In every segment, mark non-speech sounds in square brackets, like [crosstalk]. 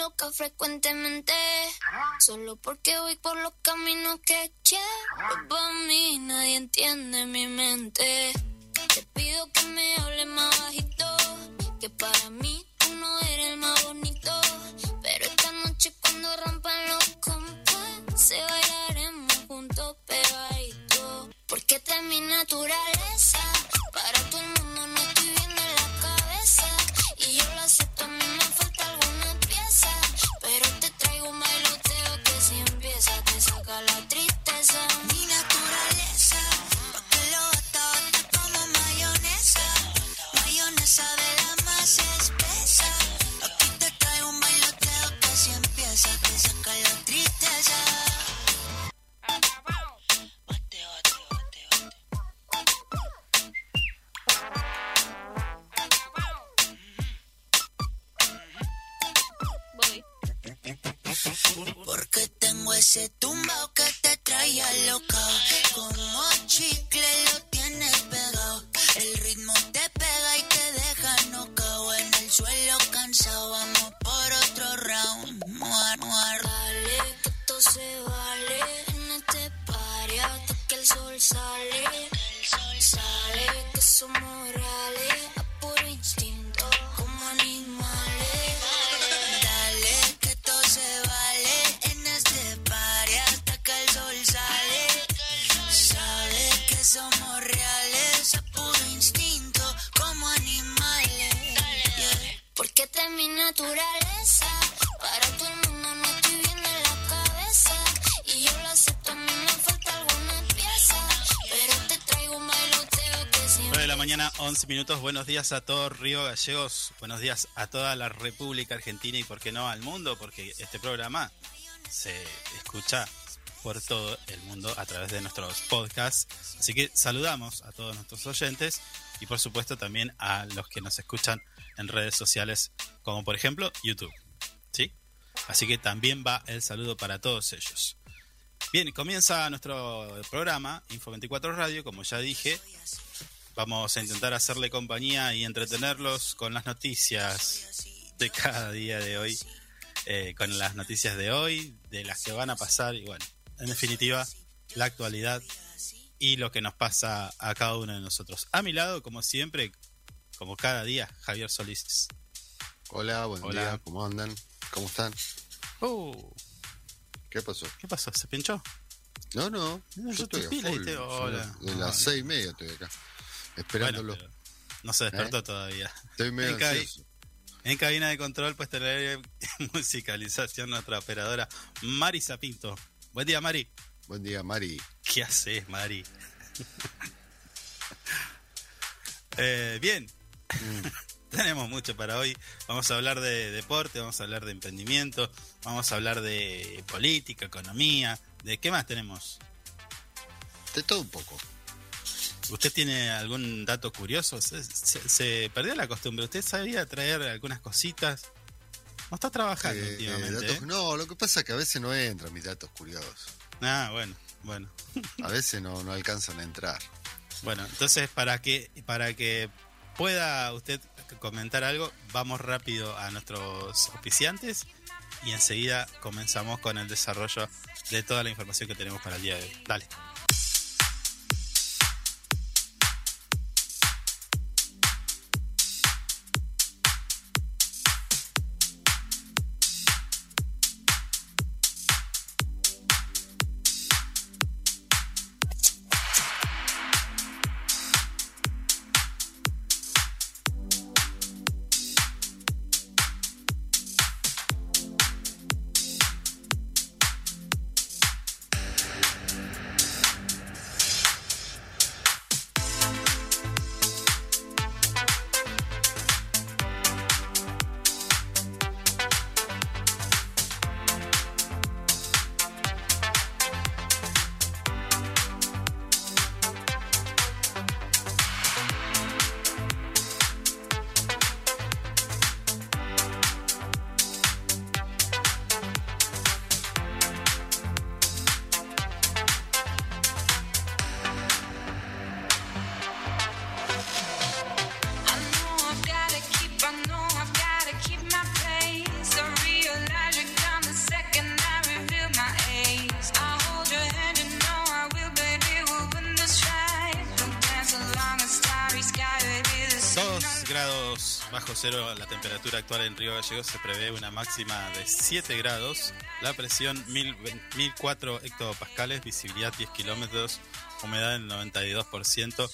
loca frecuentemente. Solo porque voy por los caminos que quiero. Para mí nadie entiende mi mente. 11 minutos. Buenos días a todo Río Gallegos. Buenos días a toda la República Argentina y, por qué no, al mundo, porque este programa se escucha por todo el mundo a través de nuestros podcasts. Así que saludamos a todos nuestros oyentes y, por supuesto, también a los que nos escuchan en redes sociales, como por ejemplo YouTube. ¿Sí? Así que también va el saludo para todos ellos. Bien, comienza nuestro programa, Info 24 Radio, como ya dije. Vamos a intentar hacerle compañía y entretenerlos con las noticias de cada día de hoy, eh, con las noticias de hoy, de las que van a pasar y bueno, en definitiva, la actualidad y lo que nos pasa a cada uno de nosotros. A mi lado, como siempre, como cada día, Javier Solís. Hola, buen Hola. día, ¿cómo andan? ¿Cómo están? Uh, ¿Qué pasó? ¿Qué pasó? ¿Se pinchó? No, no, No, yo yo estoy te a full, te- hola. De las seis y media estoy acá, esperándolo. Bueno, no se despertó todavía. Estoy medio ansioso. En cabina de control, pues tener [laughs] musicalización, nuestra operadora Mari Zapinto. Buen día, Mari. Buen día, Mari. ¿Qué haces, Mari? [laughs] Eh, bien, Mm, [laughs] tenemos mucho para hoy. Vamos a hablar de deporte, vamos a hablar de emprendimiento, vamos a hablar de política, economía. ¿De qué más tenemos? De todo un poco. ¿Usted tiene algún dato curioso? Se, se- se perdió la costumbre. ¿Usted sabía traer algunas cositas? No está trabajando Eh, últimamente. datos- ¿eh? No, lo que pasa es que a veces no entran mis datos curiosos. Ah, bueno, bueno. A veces no, no alcanzan a entrar. Bueno, entonces para que para que pueda usted comentar algo, vamos rápido a nuestros auspiciantes y enseguida comenzamos con el desarrollo de toda la información que tenemos para el día de hoy. Dale. Cero la temperatura actual en Río Gallegos. Se prevé una máxima de 7 grados. La presión 1000 1004 hectopascales, visibilidad 10 kilómetros, humedad del 92%.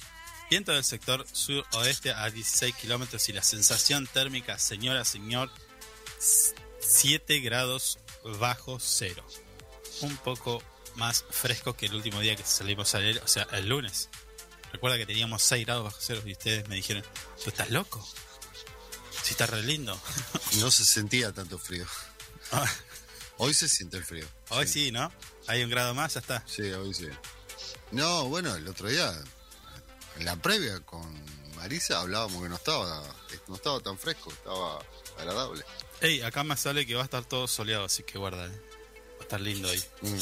Viento del sector suroeste a 16 kilómetros y la sensación térmica, señora, señor, 7 grados bajo cero. Un poco más fresco que el último día que salimos a leer, o sea, el lunes. Recuerda que teníamos 6 grados bajo cero y ustedes me dijeron, ¿tú estás loco? Si está re lindo. [laughs] No se sentía tanto frío. Ah, Hoy se siente el frío. Hoy sí, ¿no? Hay un grado más, ya está. Sí, hoy sí. No, bueno, el otro día, en la previa con Marisa, hablábamos que no estaba, no estaba tan fresco, estaba agradable. Ey, acá me sale que va a estar todo soleado, así que guarda, eh. Va a estar lindo ahí. Mm,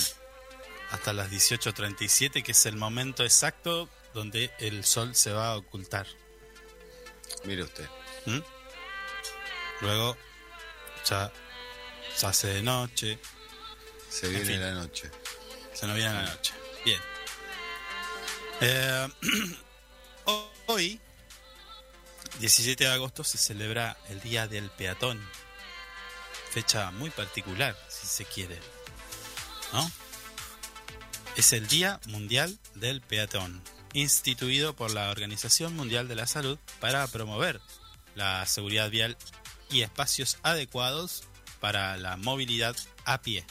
Hasta las 18.37, que es el momento exacto donde el sol se va a ocultar. mire usted. ¿Mm? Luego ya se hace de noche, Se viene fin. la noche. se nos viene la noche. Bien. Eh, [clears throat] hoy, 17 de agosto, se celebra el Día del Peatón. Fecha muy particular, si se quiere. ¿No? Es el Día Mundial del Peatón, instituido por la Organización Mundial de la Salud para promover la seguridad vial y espacios adecuados para la movilidad a pie.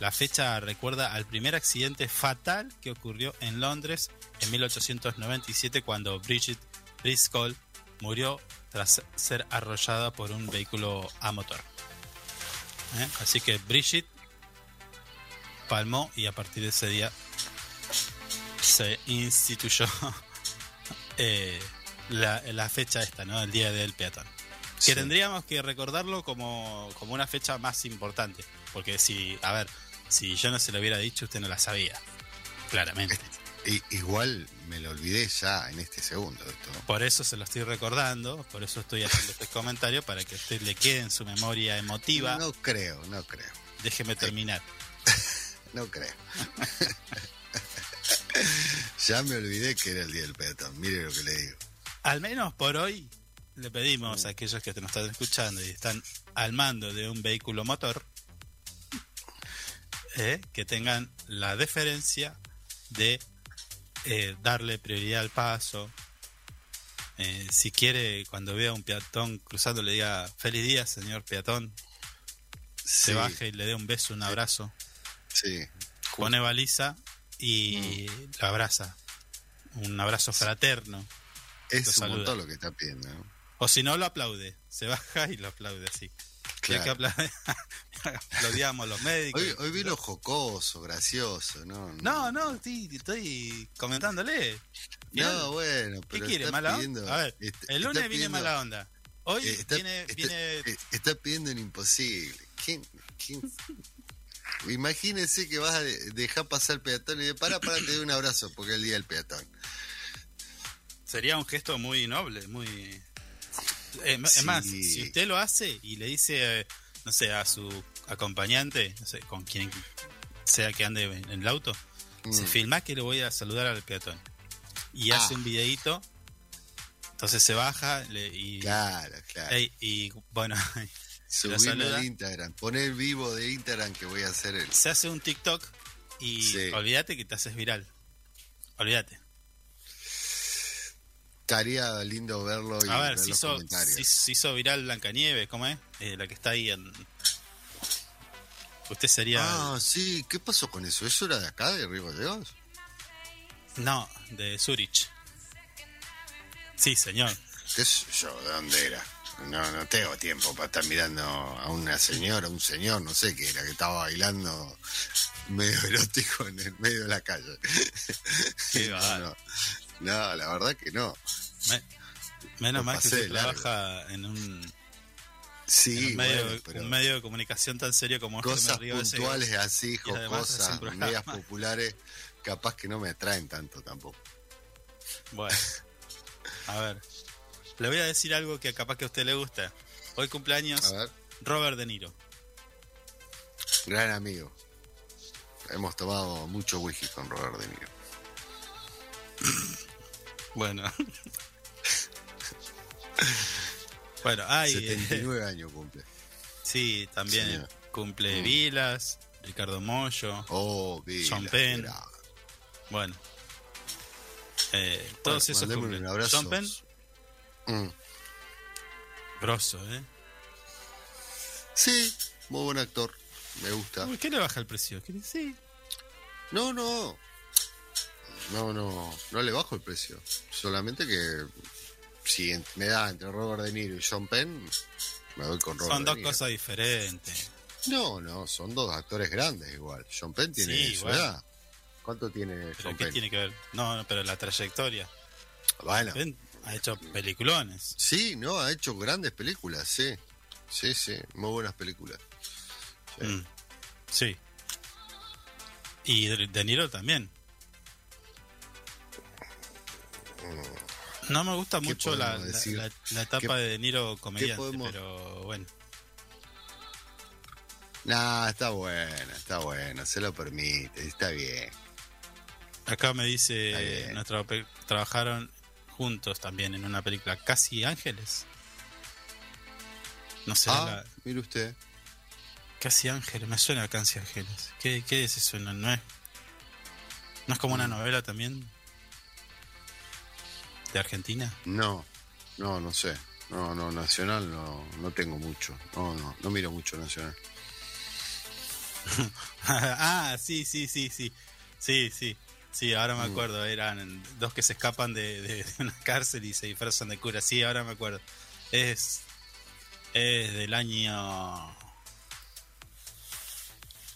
La fecha recuerda al primer accidente fatal que ocurrió en Londres en 1897 cuando Bridget Driscoll murió tras ser arrollada por un vehículo a motor. ¿Eh? Así que Bridget palmó y a partir de ese día se instituyó [laughs] eh, la, la fecha esta, ¿no? El Día del Peatón. Que Sí. tendríamos que recordarlo como, como una fecha más importante. Porque si, a ver, si yo no se lo hubiera dicho, usted no la sabía. Claramente. I- igual me lo olvidé ya en este segundo esto. Por eso se lo estoy recordando, por eso estoy haciendo este comentario, para que a usted le quede en su memoria emotiva. No creo, no creo, Déjeme terminar. [laughs] no creo. [laughs] ya me olvidé que era el día del peatón. Mire lo que le digo. Al menos por hoy le pedimos a aquellos que nos están escuchando y están al mando de un vehículo motor eh, que tengan la deferencia de eh, darle prioridad al paso. Eh, si quiere, cuando vea un peatón cruzando, le diga feliz día, señor peatón. Se Sí, baje y le dé un beso, un abrazo. Sí. Pone baliza y lo abraza. Un abrazo fraterno. Es un montón lo que está pidiendo. O si no, lo aplaude. Se baja y lo aplaude así. Ya que Claro. aplaude, [laughs] aplaudíamos los médicos. Hoy, hoy vino jocoso, gracioso, ¿no? No, no, estoy, estoy comentándole. No, bueno, ¿Qué pero quiere? está ¿Mala pidiendo- onda? A ver, el lunes viene mala onda. Hoy eh, está, viene, está- viene eh, está pidiendo un imposible. ¿Quién, quién? Imagínese que vas a de- dejar pasar el peatón y de para, para, te doy un abrazo porque es el día del peatón. sería un gesto muy noble, muy... Eh, Es más, si usted lo hace y le dice, eh, no sé, a su acompañante, no sé, con quien sea que ande en el auto, se Mm. filma que le voy a saludar al peatón. Y hace Ah. un videíto, entonces se baja le- y... Claro, claro. Y bueno, [laughs] Subirlo al Instagram. Poner vivo de Instagram que voy a hacer el. se hace un TikTok y Sí. olvídate que te haces viral. Olvídate. Estaría lindo verlo y A ver, ver se los hizo, comentarios. se- se hizo viral Blancanieves, ¿cómo es? Eh, la que está ahí en... Usted sería... Ah, sí, ¿qué pasó con eso? ¿Eso era de acá, de Río Gallegos? No, de Zurich. Sí, señor. ¿Qué sé yo? ¿De dónde era? No, no tengo tiempo para estar mirando a una señora, un señor, no sé qué era, que estaba bailando medio [laughs] erótico en el medio de la calle. Qué [laughs] no, bárbaro. no, No, la verdad que no. Me- menos mal que largo. trabaja en un, en Sí, un medio, bueno, pero un medio de comunicación tan serio como cosas río de ese- puntuales así, jocosas, medias populares, capaz que no me atraen tanto tampoco. Bueno, a ver. Le voy a decir algo que capaz que a usted le gusta. Hoy cumpleaños A ver, Robert De Niro. gran amigo. Hemos tomado mucho whisky con Robert De Niro. [clears throat] Bueno, Bueno, hay. 79 [laughs] años cumple. Sí, también Señor. cumple Mm. Vilas, Ricardo Mollo, Oh, Sean Penn. bueno. Eh, todos esos cumplen. un abrazo. Sean Penn, Mm. grosso, ¿eh? Sí, muy buen actor. Me gusta. Uy, ¿Qué le baja el precio? ¿Qué le- Sí. No, no. No, no. No le bajo el precio. Solamente que si me da entre Robert De Niro y Sean Penn, me voy con Robert Son De dos Niro. cosas diferentes. No, no, son dos actores grandes igual. Sean Penn tiene Sí, su bueno. edad. ¿Cuánto tiene ¿Pero Sean qué Penn? tiene que ver? No, no, pero la trayectoria. Bueno, Penn ha hecho peliculones. sí, no, ha hecho grandes películas, sí. Sí, sí, muy buenas películas. Sí. Mm, Sí. Y De De Niro también. No me gusta ¿Qué mucho la, la- etapa ¿Qué- de De Niro comediante, podemos- pero bueno. Nah, está buena, está buena, se lo permite, está bien. Acá me dice, trabajaron juntos también en una película, Casi Ángeles. No sé, Ah, la- mire usted. Casi Ángeles, me suena a Casi Ángeles. ¿Qué, qué es eso? No, no es, ¿No es como una Mm. novela también? ¿De Argentina? No, no, no sé. No, no, Nacional no, no tengo mucho. No, no, no miro mucho Nacional. [laughs] ah, sí, sí, sí, sí. Sí, sí. Sí, ahora me Mm. acuerdo. Eran dos que se escapan de, de- de una cárcel y se disfrazan de cura. Sí, ahora me acuerdo. Es, es del año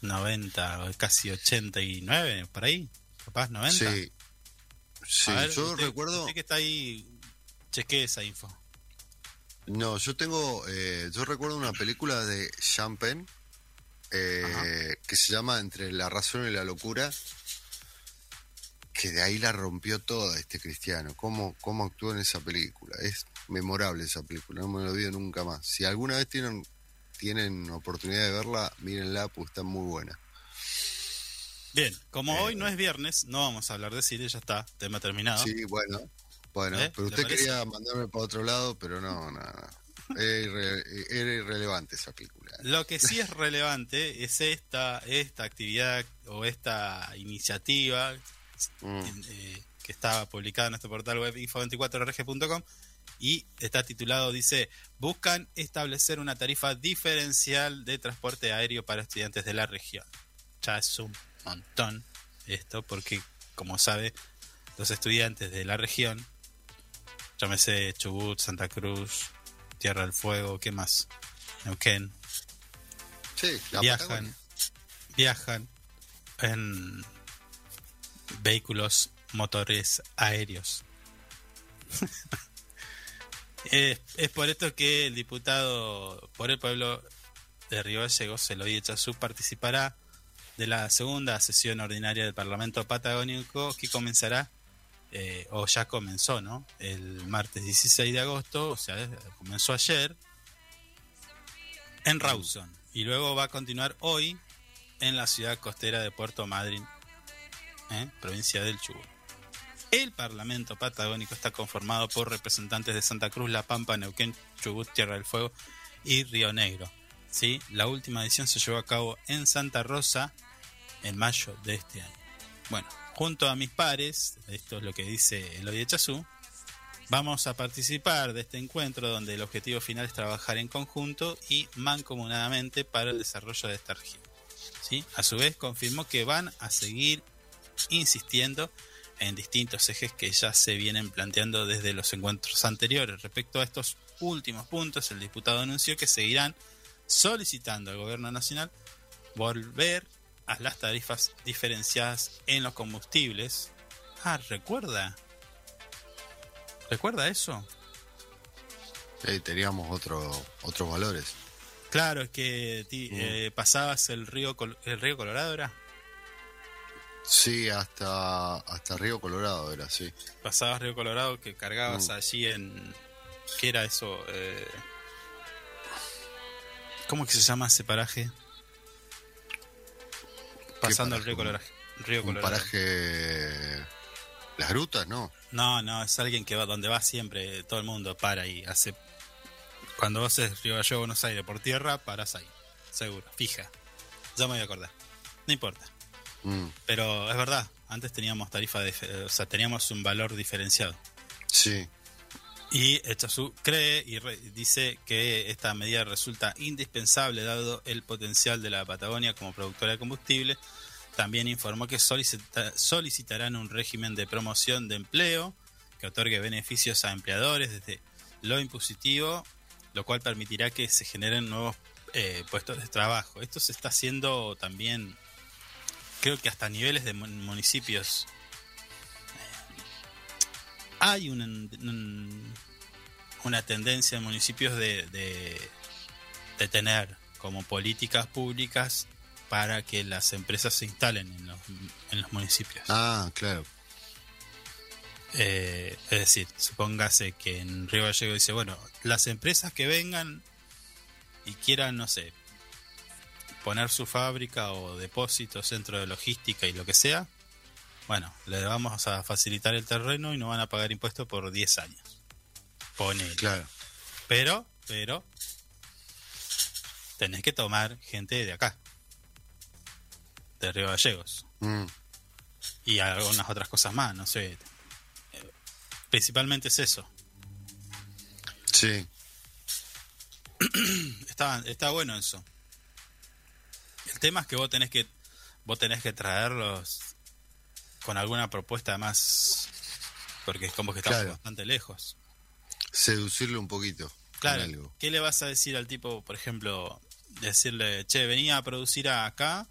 90 o casi 89, por ahí. Capaz 90. Sí. Sí, ver, yo usted- recuerdo. usted que está ahí, chequee esa info. No, yo tengo. eh, yo recuerdo una película de Sean Penn eh, que se llama Entre la razón y la locura. Que de ahí la rompió toda este cristiano. ¿Cómo, cómo actuó en esa película? Es memorable esa película, no me lo olvido nunca más. Si alguna vez tienen, tienen oportunidad de verla, mírenla, pues está muy buena. Bien, como Eh, hoy no es viernes, no vamos a hablar de cine, ya está, tema terminado. Sí, bueno. Bueno, ¿Eh? pero ¿Le usted quería mandarme para otro lado, pero no, no, no. Era, irre- era irrelevante esa película. Lo que sí es relevante es esta, esta actividad o esta iniciativa Mm. eh, que está publicada en nuestro portal web info24rg.com y está titulado, dice, buscan establecer una tarifa diferencial de transporte aéreo para estudiantes de la región. Ya es un montón esto porque, como sabe, los estudiantes de la región, llámese Chubut, Santa Cruz, Tierra del Fuego, ¿qué más? Neuquén, Sí, la viajan, Patagonia. viajan en vehículos motores aéreos. [laughs] es, es por esto que el diputado por el pueblo de Río Gallegos, Eloy Echazú, participará de la segunda sesión ordinaria del Parlamento Patagónico que comenzará, eh, o ya comenzó, ¿no? El martes 16 de agosto, o sea, comenzó ayer, en Rawson. Y luego va a continuar hoy en la ciudad costera de Puerto Madryn, ¿eh? provincia del Chubut. El Parlamento Patagónico está conformado por representantes de Santa Cruz, La Pampa, Neuquén, Chubut, Tierra del Fuego y Río Negro. La última edición se llevó a cabo en Santa Rosa en mayo de este año. Bueno, junto a mis pares, esto es lo que dice Eloy Echazú, vamos a participar de este encuentro donde el objetivo final es trabajar en conjunto y mancomunadamente para el desarrollo de esta región. ¿sí? A su vez, confirmó que van a seguir insistiendo en distintos ejes que ya se vienen planteando desde los encuentros anteriores. Respecto a estos últimos puntos, el diputado anunció que seguirán solicitando al gobierno nacional volver a las tarifas diferenciadas en los combustibles. Ah, recuerda. ¿Recuerda eso? Sí, teníamos otro, otros valores. Claro, es que ti- Mm. eh, pasabas el río, el río Colorado, ¿era? Sí, hasta, hasta Río Colorado era, sí. Pasabas Río Colorado que cargabas Mm. allí en... ¿Qué era eso? Eh, ¿Cómo que se llama ese paraje? Pasando el río Colorado. Río Un paraje... Las grutas, ¿no? No, no, es alguien que va donde va siempre, todo el mundo para y hace Cuando vos es Río Gallegos, Buenos Aires por tierra, parás ahí. Seguro, fija. Ya me voy a acordar. No importa. Mm, Pero es verdad, antes teníamos tarifa, de, o sea, teníamos un valor diferenciado. sí, Y Echazú cree y re- dice que esta medida resulta indispensable dado el potencial de la Patagonia como productora de combustible. También informó que solicita- solicitarán un régimen de promoción de empleo que otorgue beneficios a empleadores desde lo impositivo, lo cual permitirá que se generen nuevos eh, puestos de trabajo. Esto se está haciendo también, creo que hasta niveles de mun- municipios. Hay un- un- una tendencia en municipios de, de, de tener como políticas públicas para que las empresas se instalen en los, en los municipios. ah, claro, Eh, es decir, supóngase que en Río Gallego dice, bueno, las empresas que vengan y quieran, no sé, poner su fábrica o depósito, centro de logística y lo que sea, bueno, le vamos a facilitar el terreno y no van a pagar impuestos por 10 años. Pone. claro, Pero, pero, tenés que tomar gente de acá, de Río Gallegos Mm, y algunas otras cosas más, no sé. Principalmente es eso. sí, [clears throat] Está, está bueno eso. El tema es que vos tenés que vos tenés que traerlos con alguna propuesta más porque es como que estamos Claro. bastante lejos. seducirlo un poquito. Claro, algo. ¿qué le vas a decir al tipo, por ejemplo, decirle, che, venía a producir acá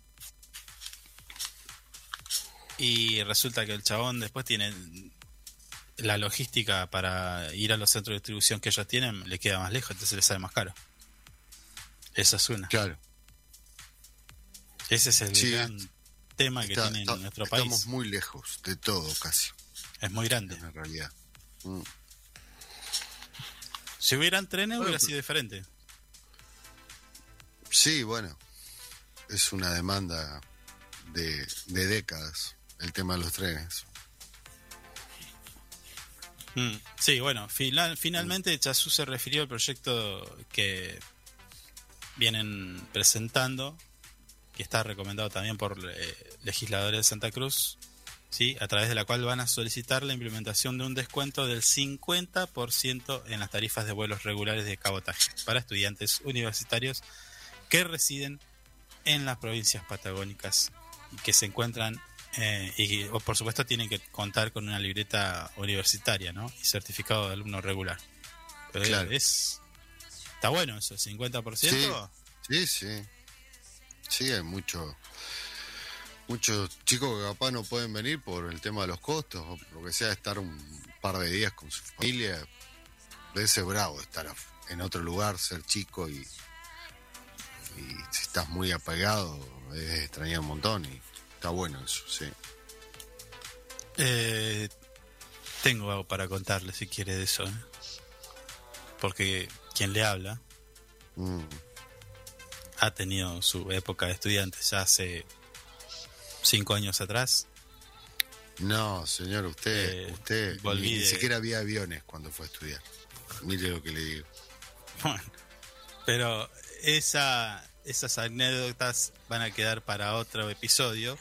y resulta que el chabón después tiene la logística para ir a los centros de distribución que ellos tienen, le queda más lejos, entonces le sale más caro. Esa es una. Claro, Ese es el Sí, gran tema que está- tiene está- nuestro estamos país. muy lejos de todo casi, Es muy grande. en realidad. Mm, Si hubieran trenes Bueno, hubiera sido diferente. Sí, bueno, es una demanda de, de décadas el tema de los trenes. Mm, Sí, bueno, final- finalmente Chazú se refirió al proyecto que vienen presentando, que está recomendado también por eh, legisladores de Santa Cruz, ¿sí? a través de la cual van a solicitar la implementación de un descuento del 50% en las tarifas de vuelos regulares de cabotaje para estudiantes universitarios que residen en las provincias patagónicas y que se encuentran eh, y o, por supuesto tienen que contar con una libreta universitaria ¿no? y certificado de alumno regular pero Claro. es está bueno eso 50% Sí, sí. Sí, hay mucho, muchos chicos que capaz no pueden venir por el tema de los costos, o lo que sea, estar un par de días con su familia. Debe ser bravo estar en otro lugar, ser chico y, y si estás muy apegado, es extrañar un montón y está bueno eso, sí. Eh, tengo algo para contarle si quiere de eso ¿eh? porque quien le habla Mm, ha tenido su época de estudiante ya hace cinco años atrás No, señor, usted, Eh, usted ni, ni siquiera había aviones cuando fue a estudiar. Mire lo que le digo. Bueno, pero esa, esas anécdotas van a quedar para otro episodio,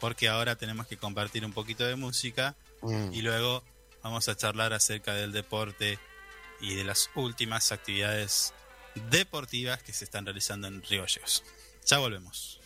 porque ahora tenemos que compartir un poquito de música Mm. y luego vamos a charlar acerca del deporte y de las últimas actividades deportivas que se están realizando en Río Gallegos. Ya volvemos.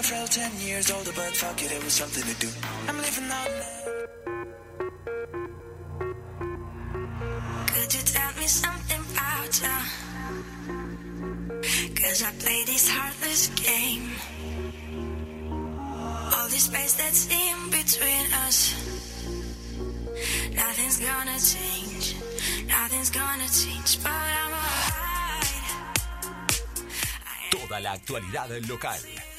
Got felt 10 years older, but fuck it, it was something to do. I'm living on Could you tell me something about ya? Cause I play this heartless game. All this space that's in between us. Nothing's gonna change. Nothing's gonna change, but I'm alright. Toda la actualidad local,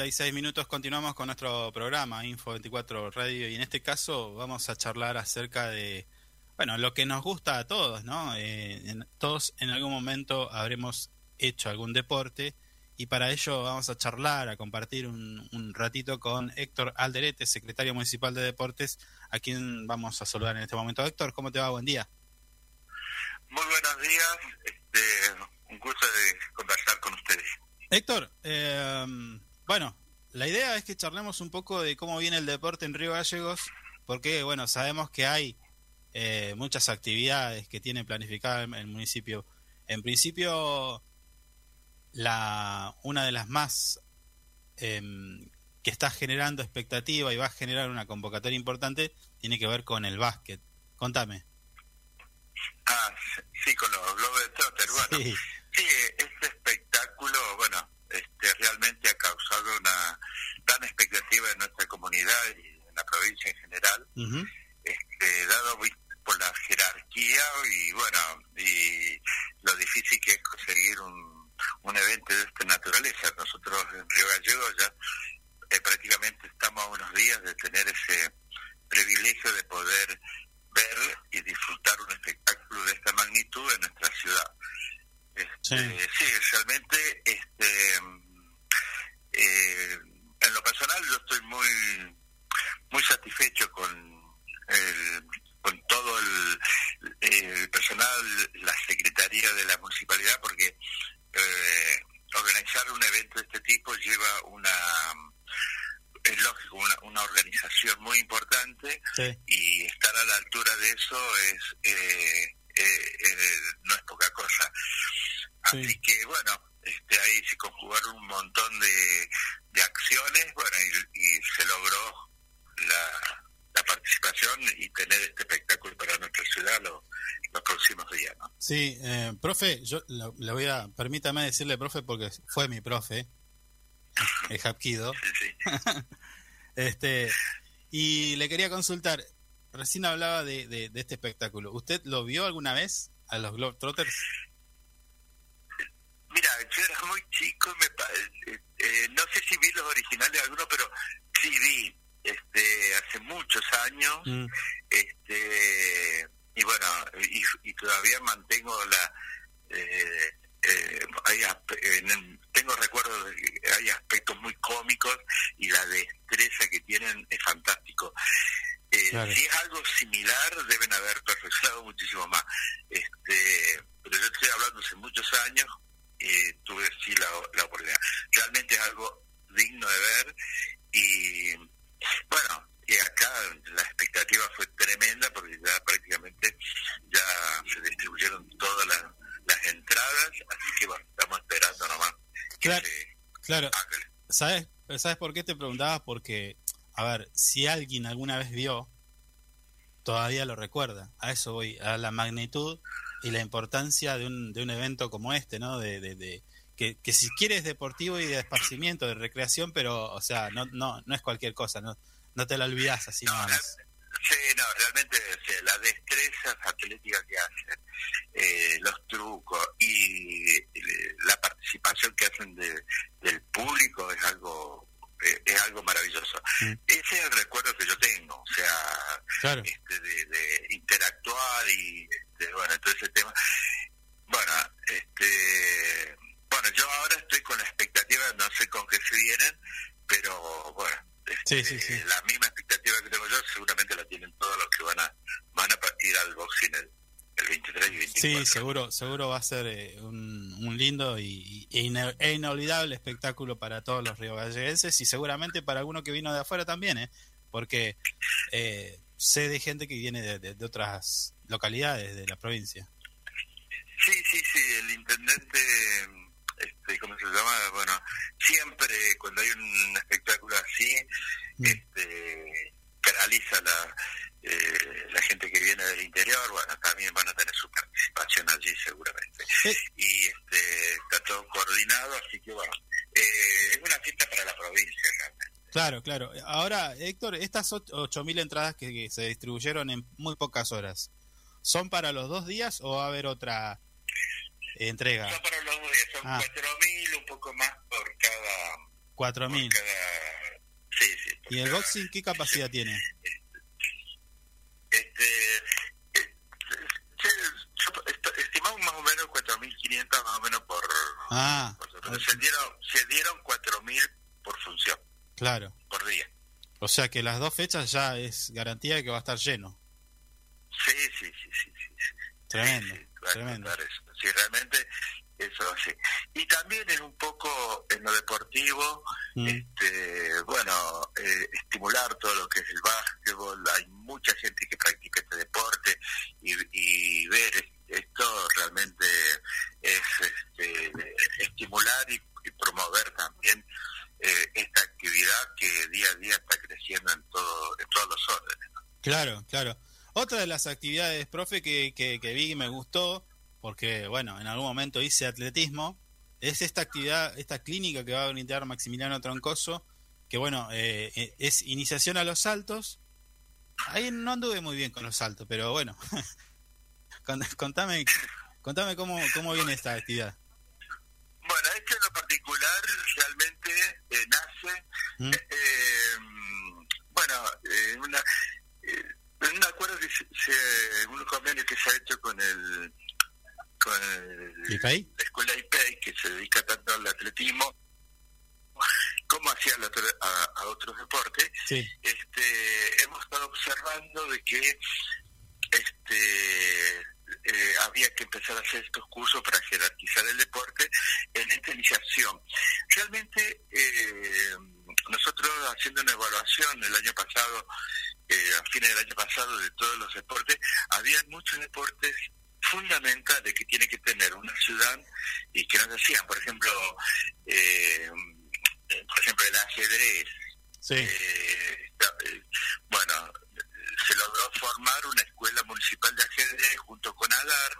36 minutos. Continuamos con nuestro programa Info 24 Radio y en este caso vamos a charlar acerca de, bueno, lo que nos gusta a todos, ¿no? Eh, en- todos en algún momento habremos hecho algún deporte y para ello vamos a charlar, a compartir un, un ratito con Héctor Alderete, secretario municipal de deportes, a quien vamos a saludar en este momento. Héctor, ¿cómo te va? Buen día. Muy buenos días, este, un gusto de conversar con ustedes. Héctor, eh, bueno, la idea es que charlemos un poco de cómo viene el deporte en Río Gallegos, porque, bueno, sabemos que hay eh, muchas actividades que tiene planificada el, el municipio. En principio, la una de las más em, que está generando expectativa y va a generar una convocatoria importante tiene que ver con el básquet. Contame. Ah, sí, con los globos de Trotter. Bueno, Sí. sí, este espectáculo, bueno, este, realmente ha causado una gran expectativa en nuestra comunidad y en la provincia en general, este, dado vi- por la jerarquía y, bueno, y lo difícil que es conseguir un, un evento de esta naturaleza. Nosotros en Río Gallegos ya eh, prácticamente estamos a unos días de tener ese privilegio de poder ver y disfrutar un espectáculo de esta magnitud en nuestra ciudad. Este, Sí. sí. realmente, este, eh, en lo personal yo estoy muy, muy satisfecho con el, con todo el, el personal, la secretaría de la municipalidad, porque eh, organizar un evento de este tipo lleva una es lógico una, una organización muy importante Sí. y estar a la altura de eso es eh, eh, eh, no es poca cosa así Sí. que bueno este ahí se conjugaron un montón de, de acciones bueno y, y se logró la, la participación y tener este espectáculo para nuestra ciudad los, los próximos días. ¿no? Sí, eh, profe, yo le voy a, permítame decirle profe porque fue mi profe, el. Sí, sí. [laughs] Este, y le quería consultar, recién hablaba de, de, de este espectáculo. ¿Usted lo vio alguna vez a los Globetrotters? Mira, yo era muy chico, me pa- eh, eh, no sé si vi los originales algunos, pero sí vi este, hace muchos años. Mm, este y bueno y, y todavía mantengo la eh, eh, hay aspe- en- tengo recuerdos de que hay aspectos muy cómicos y la destreza que tienen es fantástico Eh, Claro. si es algo similar deben haber perfeccionado muchísimo más este pero yo estoy hablando hace muchos años eh, tuve sí la, la oportunidad realmente es algo digno de ver y bueno, y acá la expectativa fue tremenda porque ya prácticamente ya se distribuyeron todas las, las entradas, así que bueno, estamos esperando nomás que Claro. se claro, haga. ¿Sabes, ¿sabes por qué te preguntaba? Porque, a ver, si alguien alguna vez vio, todavía lo recuerda. A eso voy, a la magnitud y la importancia de un, de un evento como este, ¿no? De, de, que, que si quieres es deportivo y de esparcimiento, de recreación, pero, o sea, no, no, no es cualquier cosa, no, no te la olvidas así No, más. Sí, no, realmente las destrezas atléticas que hacen, eh, los trucos participación que hacen de- del público es algo eh, es algo maravilloso. Mm. Ese es el recuerdo que yo tengo, o sea, Claro. este, de, de interactuar y este, bueno todo ese tema bueno este bueno yo ahora estoy con la expectativa no sé con qué se vienen pero bueno Sí, este, sí, sí. la misma expectativa que tengo yo seguramente la tienen todos los que van a van a partir al boxing el, el 23 y 24 Sí, seguro, seguro va a ser eh, un, un lindo y, y ina- e inolvidable espectáculo para todos los riogalleguenses y seguramente para alguno que vino de afuera también, ¿eh? porque eh, sé de gente que viene de, de- de otras localidades de la provincia. Sí, sí, sí, el intendente, este, ¿cómo se llama? Bueno, siempre cuando hay un espectáculo así, Mm. este, canaliza la, eh, la gente que viene del interior, bueno, también van a tener su participación allí seguramente. Y este, está todo coordinado, así que bueno, eh, es una fiesta para la provincia realmente. Claro, claro. Ahora, Héctor, estas och- 8.000 entradas que, que se distribuyeron en muy pocas horas, ¿son para los dos días o va a haber otra entrega? Son para los dos días, son Ah. 4.000, un poco más por cada... por 4.000. cada sí, sí. por ¿Y el boxing qué capacidad tiene? este eh, estimamos más o menos 4.500 más o menos por, Ah, por- se dieron se dieron 4.000 por función claro. por día O sea que las dos fechas ya es garantía de que va a estar lleno. sí sí sí sí, sí. Tremendo, Sí, tremendo. eso. Sí, realmente eso sí. Y también es un poco en lo deportivo, Mm. este, bueno, eh, estimular todo lo que es el básquetbol. Hay mucha gente que practica este deporte y, y ver es- esto realmente es este, estimular y, y promover también eh, esta actividad que día a día está creciendo en todo en todos los órdenes. ¿no? Claro, claro. Otra de las actividades, profe, que, que, que vi y me gustó, porque, bueno, en algún momento hice atletismo, es esta actividad, esta clínica que va a brindar Maximiliano Troncoso, que, bueno, eh, eh, es iniciación a los saltos. Ahí no anduve muy bien con los saltos, pero bueno, [laughs] Con- contame, contame cómo, cómo viene esta actividad. Bueno, esto en lo particular realmente eh, nace, ¿Mm? eh, bueno, eh, una, eh, en un acuerdo que se, se- un convenio que se ha hecho con el con el- ¿IPEI? la escuela IPEI que se dedica tanto al atletismo como hacia el otro- a, a otros deportes Sí, este, hemos estado observando de que este, eh, había que empezar a hacer estos cursos para jerarquizar el deporte en esta iniciación. Realmente eh, nosotros haciendo una evaluación el año pasado, eh, a fines del año pasado de todos los deportes, había muchos deportes fundamentales que tiene que tener una ciudad y que nos decían, por ejemplo, eh, eh, por ejemplo el ajedrez, Sí. Eh, eh, bueno, se logró formar una escuela municipal de ajedrez junto con ADAR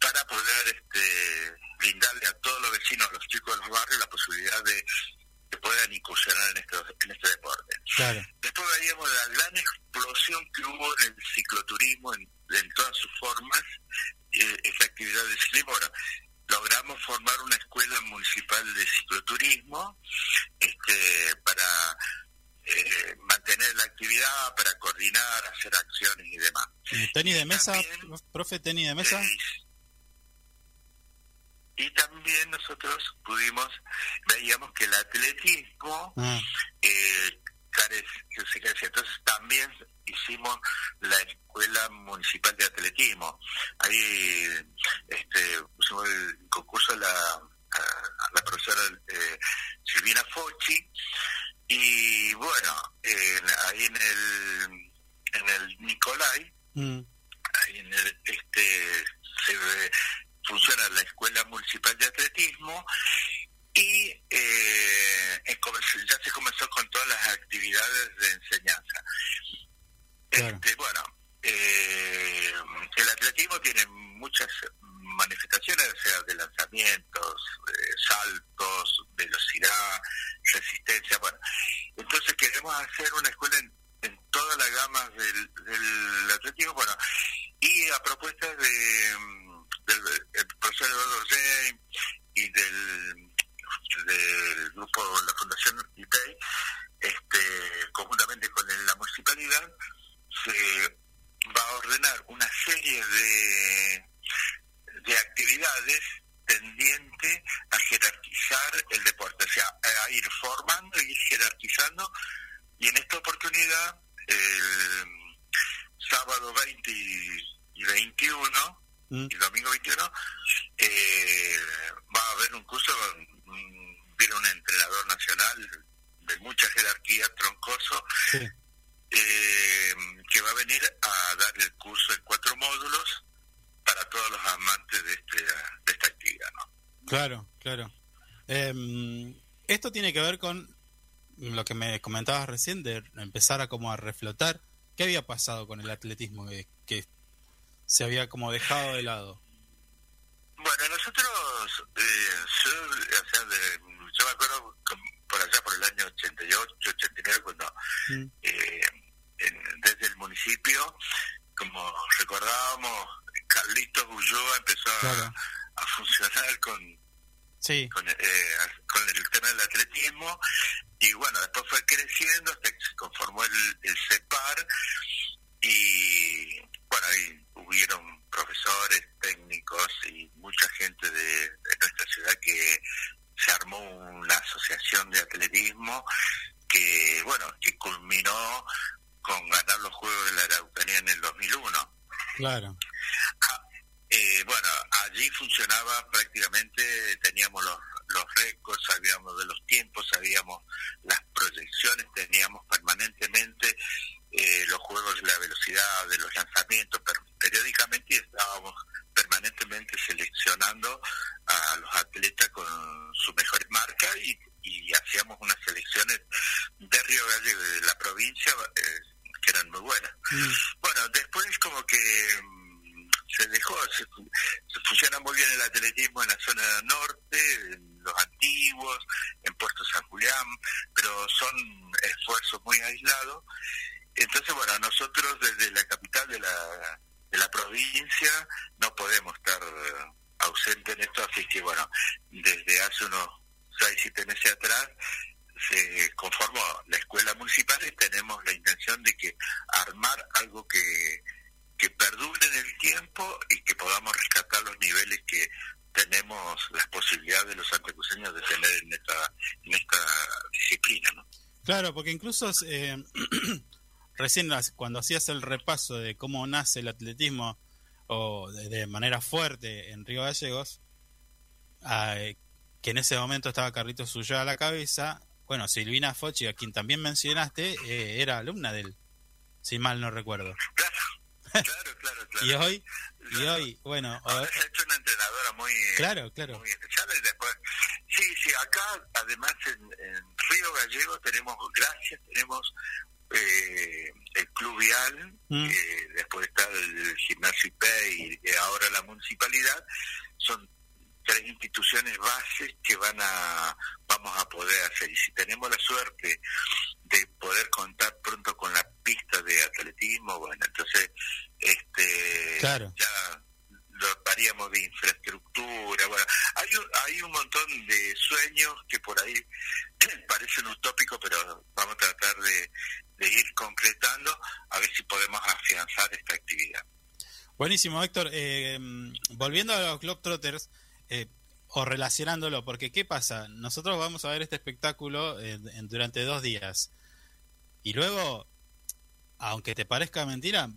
para poder este, brindarle a todos los vecinos, a los chicos de los barrios, la posibilidad de que puedan incursionar en, estos, en este deporte. Claro. Después veíamos la gran explosión que hubo en el cicloturismo en, en todas sus formas, eh, esa actividad de ciclismo. Bueno, logramos formar una escuela municipal de cicloturismo este, para eh, mantener la actividad, para coordinar, hacer acciones y demás. ¿Y ¿Tenis de mesa, También, profe, tenis de mesa? eh, y también nosotros pudimos, veíamos que el atletismo Ah, eh, carece, se carecía. Entonces también hicimos la escuela municipal de atletismo. Ahí este, pusimos el concurso a la, a, la profesora eh, Silvina Fochi y bueno, en- ahí en el, en el Nicolai, mm, ahí en el, este, se ve- funciona la escuela municipal de atletismo y eh, en come- ya se comenzó con todas las actividades de enseñanza. Claro. Este, bueno, eh, el atletismo tiene muchas manifestaciones, o sea, de lanzamientos, eh, saltos, velocidad, resistencia, bueno. Entonces queremos hacer una escuela en, en toda la gama del, del atletismo, bueno, y a propuesta de, mm, del, del profesor Eduardo James y del, del grupo, la Fundación IPEI, este, conjuntamente con el- la municipalidad, se va a ordenar una serie de, de actividades tendiente a jerarquizar el deporte, o sea, a ir formando y ir jerarquizando. Y en esta oportunidad, el sábado 20 y y 21, mm, y domingo 21, eh, va a haber un curso, mm, viene un entrenador nacional de mucha jerarquía, troncoso, sí. eh, que va a venir a dar el curso en cuatro módulos para todos los amantes de, este, de esta actividad. ¿no? Claro, claro. Em, esto tiene que ver con lo que me comentabas recién de empezar a como a reflotar. ¿Qué había pasado con el atletismo que, que se había como dejado de lado? Bueno, nosotros, eh, yo, o sea, de- yo me acuerdo com- por allá por el año 88, 89, cuando Mm, eh, en- desde el municipio, como recordábamos, Carlitos Ulloa empezó a, Claro. a funcionar con, Sí, con, eh, con el tema del atletismo y bueno, después fue creciendo hasta que se conformó el, el CEPAR y bueno, ahí hubieron profesores, técnicos y mucha gente de, de nuestra ciudad que se armó una asociación de atletismo que bueno, que culminó con ganar los Juegos de la Araucanía en el 2001. claro. Eh, bueno, allí funcionaba prácticamente, teníamos los, los récords, sabíamos de los tiempos, sabíamos las proyecciones, teníamos permanentemente eh, los juegos de la velocidad, de los lanzamientos, pero periódicamente estábamos permanentemente seleccionando a los atletas con sus mejores marcas y, y hacíamos unas selecciones de Río Gallego, de la provincia, eh, que eran muy buenas. Mm, Bueno, después como que mm, se dejó, se, fu- se funciona muy bien el atletismo en la zona norte, en los antiguos, en Puerto San Julián, pero son esfuerzos muy aislados. Entonces, bueno, nosotros desde la capital de la, de la provincia no podemos estar eh, ausentes en esto, así que bueno, desde hace unos seis, siete meses atrás se conformó la escuela municipal y tenemos la intención de que armar algo que, que perdure en el tiempo y que podamos rescatar los niveles que tenemos las posibilidades de los santacruceños de tener en esta, en esta disciplina, ¿no? Claro, porque incluso eh, [clears throat] recién cuando hacías el repaso de cómo nace el atletismo o de, de manera fuerte en Río Gallegos, ah, eh, que en ese momento estaba Carlitos Suyo a la cabeza, bueno, Silvina Fochi, a quien también mencionaste, eh, era alumna de él, si mal no recuerdo. Claro, claro, claro. claro. [laughs] Y hoy, y hoy, bueno, Ahora se ha hecho una entrenadora muy, claro, claro, muy después sí sí acá además en, en Gallego tenemos, gracias, tenemos eh, el Club Vial, Mm. eh, después está el Gimnasio IP y eh, ahora la municipalidad, son tres instituciones bases que van a vamos a poder hacer y si tenemos la suerte de poder contar pronto con la pista de atletismo bueno entonces este Claro. ya lo haríamos de infraestructura bueno hay un, hay un montón de sueños que por ahí [clears throat] parecen utópicos pero vamos a tratar de, ir concretando a ver si podemos afianzar esta actividad Buenísimo, Héctor. Eh, volviendo a los Globetrotters, eh, o relacionándolo, porque ¿qué pasa? Nosotros vamos a ver este espectáculo eh, durante dos días. Y luego, aunque te parezca mentira,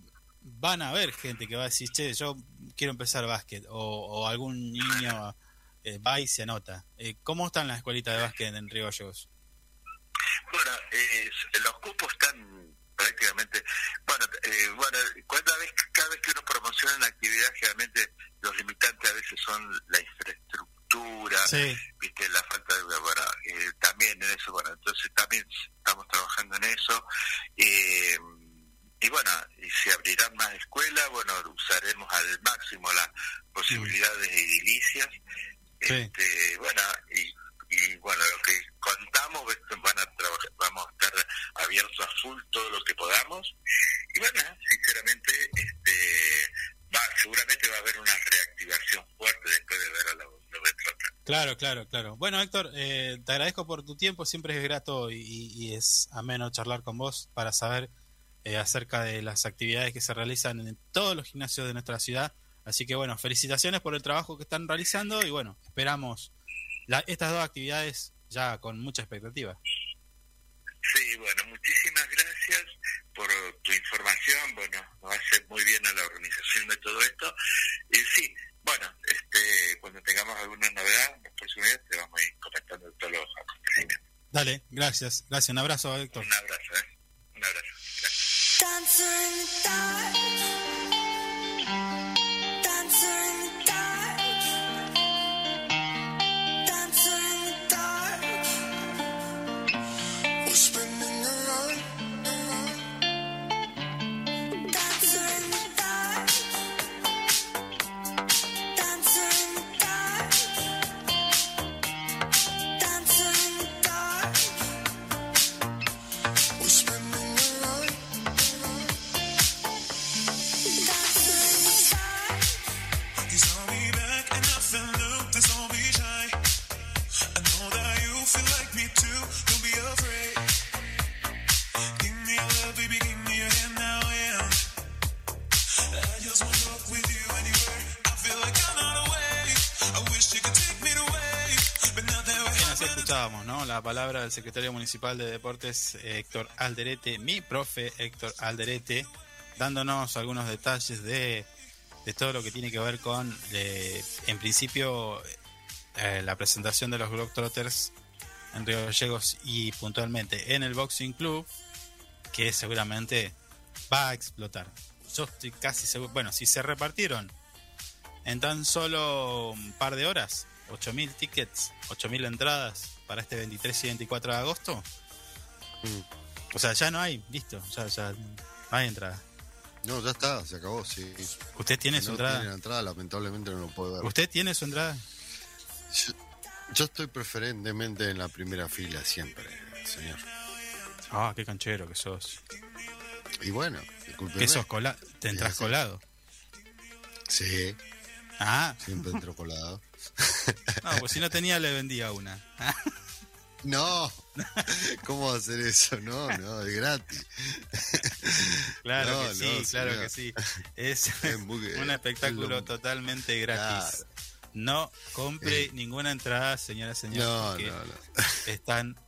van a haber gente que va a decir, che, yo quiero empezar básquet. O, o algún niño eh, va y se anota. Eh, ¿Cómo están las escuelitas de básquet en Río Gallegos? Bueno, eh, los cupos están prácticamente, bueno, eh, bueno, cada vez, cada vez que uno promociona una actividad, generalmente los limitantes a veces son la infraestructura, Sí, viste, la falta de, bueno, eh, también en eso, bueno, entonces también estamos trabajando en eso. Eh, y bueno, y se abrirán más escuelas, bueno, usaremos al máximo las posibilidades edilicias. Sí. Este, bueno, y, y bueno, lo que contamos, van a trabajar, vamos a estar abiertos a full todo lo que podamos. Y bueno, sinceramente, este, va, seguramente va a haber una reactivación fuerte después de ver a Betrotas. Claro, claro, claro. Bueno, Héctor, eh, te agradezco por tu tiempo. Siempre es grato y, y es ameno charlar con vos para saber eh, acerca de las actividades que se realizan en todos los gimnasios de nuestra ciudad. Así que bueno, felicitaciones por el trabajo que están realizando y bueno, esperamos la- estas dos actividades ya con mucha expectativa. Sí, bueno, muchísimas gracias por tu información. Bueno, nos hace muy bien a la organización de todo esto. Y sí, bueno, este, cuando tengamos alguna novedad, por su vez, te vamos a ir comentando todos los acontecimientos. Dale, gracias, gracias. Un abrazo, Héctor. Un abrazo, ¿eh? Un abrazo. Dancer in the dark. La palabra del secretario municipal de deportes, Héctor Alderete, mi profe Héctor Alderete, dándonos algunos detalles de, todo lo que tiene que ver con, en principio, eh, la presentación de los Globetrotters en Río Gallegos y puntualmente en el Boxing Club, que seguramente va a explotar. Yo estoy casi seguro, bueno, si se repartieron en tan solo un par de horas, 8.000 tickets, 8.000 entradas para este 23 y 24 de agosto. Mm. O sea, ya no hay, listo, ya, ya no hay entrada. No, ya está, se acabó, sí. ¿Usted tiene Si su no entrada? tiene la entrada, lamentablemente no lo puedo ver. ¿Usted tiene su entrada? Yo, yo estoy preferentemente en la primera fila siempre, señor. Ah, qué canchero que sos. Y bueno, discúlpeme. Que sos cola te entras colado. Sí, Ah, siempre entro colado. No, pues si no tenía le vendía una. [laughs] No, ¿cómo va a hacer eso? No, no, es gratis. Claro No, que no, sí, claro señor. que sí. Es [laughs] Es muy- [laughs] un espectáculo es lo- totalmente gratis. Claro. No compre Eh. ninguna entrada, señora, señor, No, porque no, no. están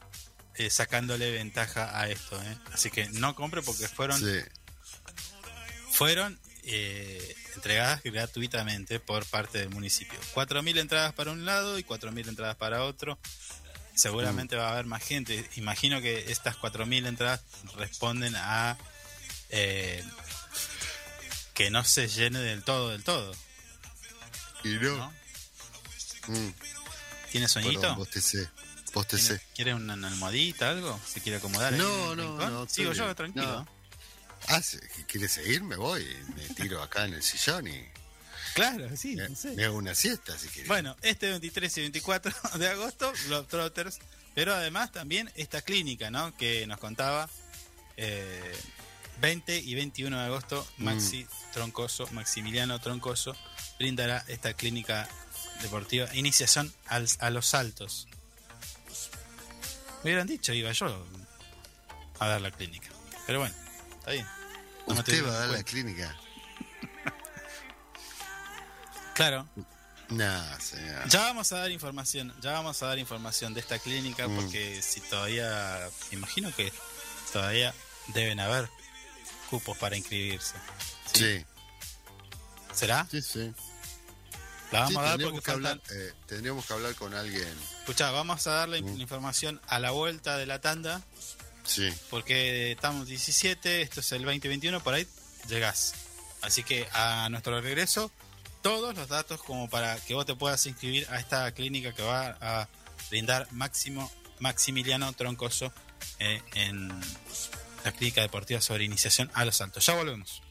eh, sacándole ventaja a esto. ¿eh? Así que no compre porque fueron Sí, fueron eh, entregadas gratuitamente por parte del municipio. 4.000 entradas para un lado y 4.000 entradas para otro. Seguramente Mm. va a haber más gente. Imagino que estas 4.000 entradas responden a eh, que no se llene del todo, del todo. y no. ¿no? Mm, ¿Tiene sueñito? bostecé. Postecé. ¿Quiere una almohadita, algo? ¿Se quiere acomodar? No, no, no, Sigo yo, tranquilo. No. Ah, si ¿quieres seguir? Me voy. Me tiro acá en el sillón y Claro, sí, me, no sé. me hago una siesta si quieres. Bueno, este 23 y 24 de agosto, Globetrotters, pero además también esta clínica, ¿no? Que nos contaba, eh, 20 y 21 de agosto, Mm. Maxi Troncoso, Maximiliano Troncoso, brindará esta clínica deportiva, iniciación al- a los saltos. Me hubieran dicho, iba yo a dar la clínica. Pero bueno, está bien. ¿Usted va a dar la clínica? [laughs] Claro, No, señor. Ya vamos a dar información, ya vamos a dar información de esta clínica Mm. porque si todavía, me imagino que todavía deben haber cupos para inscribirse. Sí, ¿Será? sí, sí. La vamos Sí, a dar tendríamos, porque que hablar, eh, tendríamos que hablar con alguien. Escuchá, vamos a dar la, Mm. información a la vuelta de la tanda Sí, porque estamos 17, esto es el 2021, por ahí llegás. Así que a nuestro regreso, todos los datos como para que vos te puedas inscribir a esta clínica que va a brindar Máximo Maximiliano Troncoso eh, en la clínica deportiva sobre iniciación a los saltos. Ya volvemos.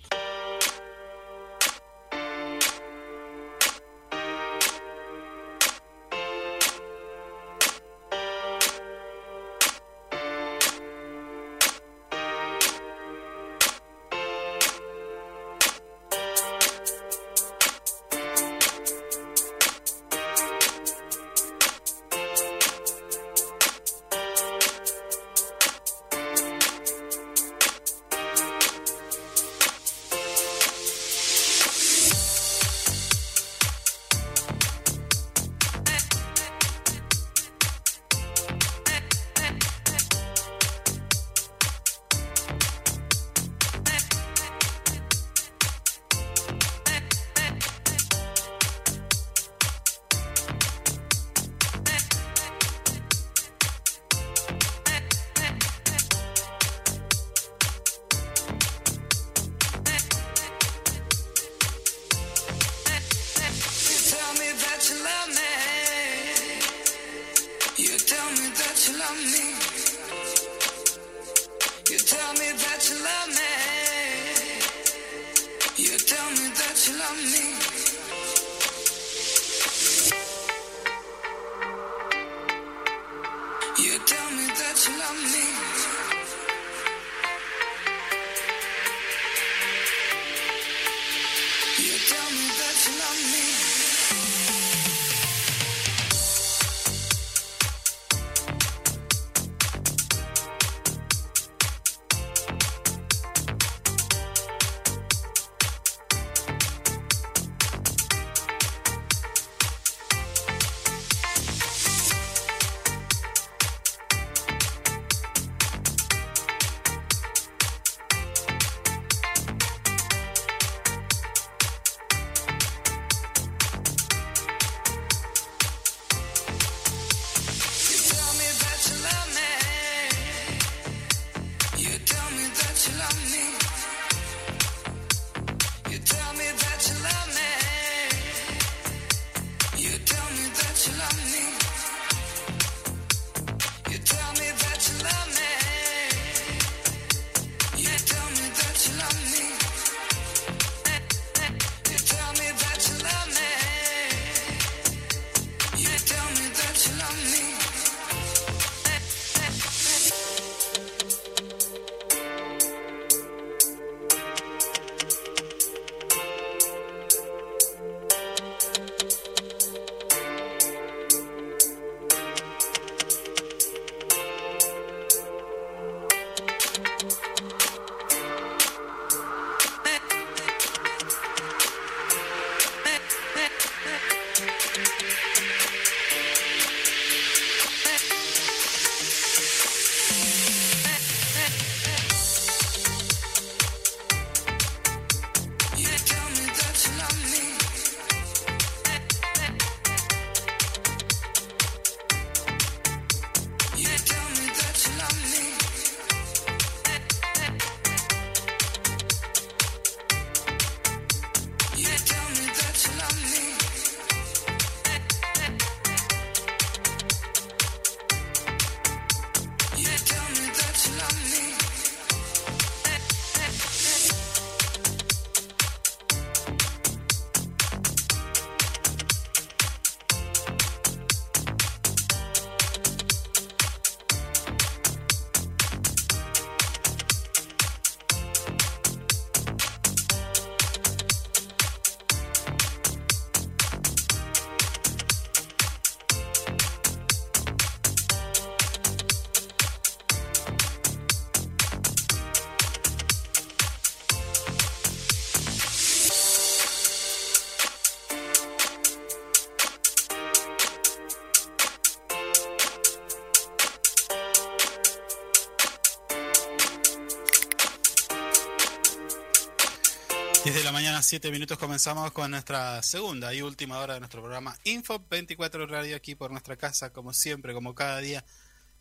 De la mañana, 7 minutos, comenzamos con nuestra segunda y última hora de nuestro programa Info 24 Radio aquí por nuestra casa, como siempre, como cada día,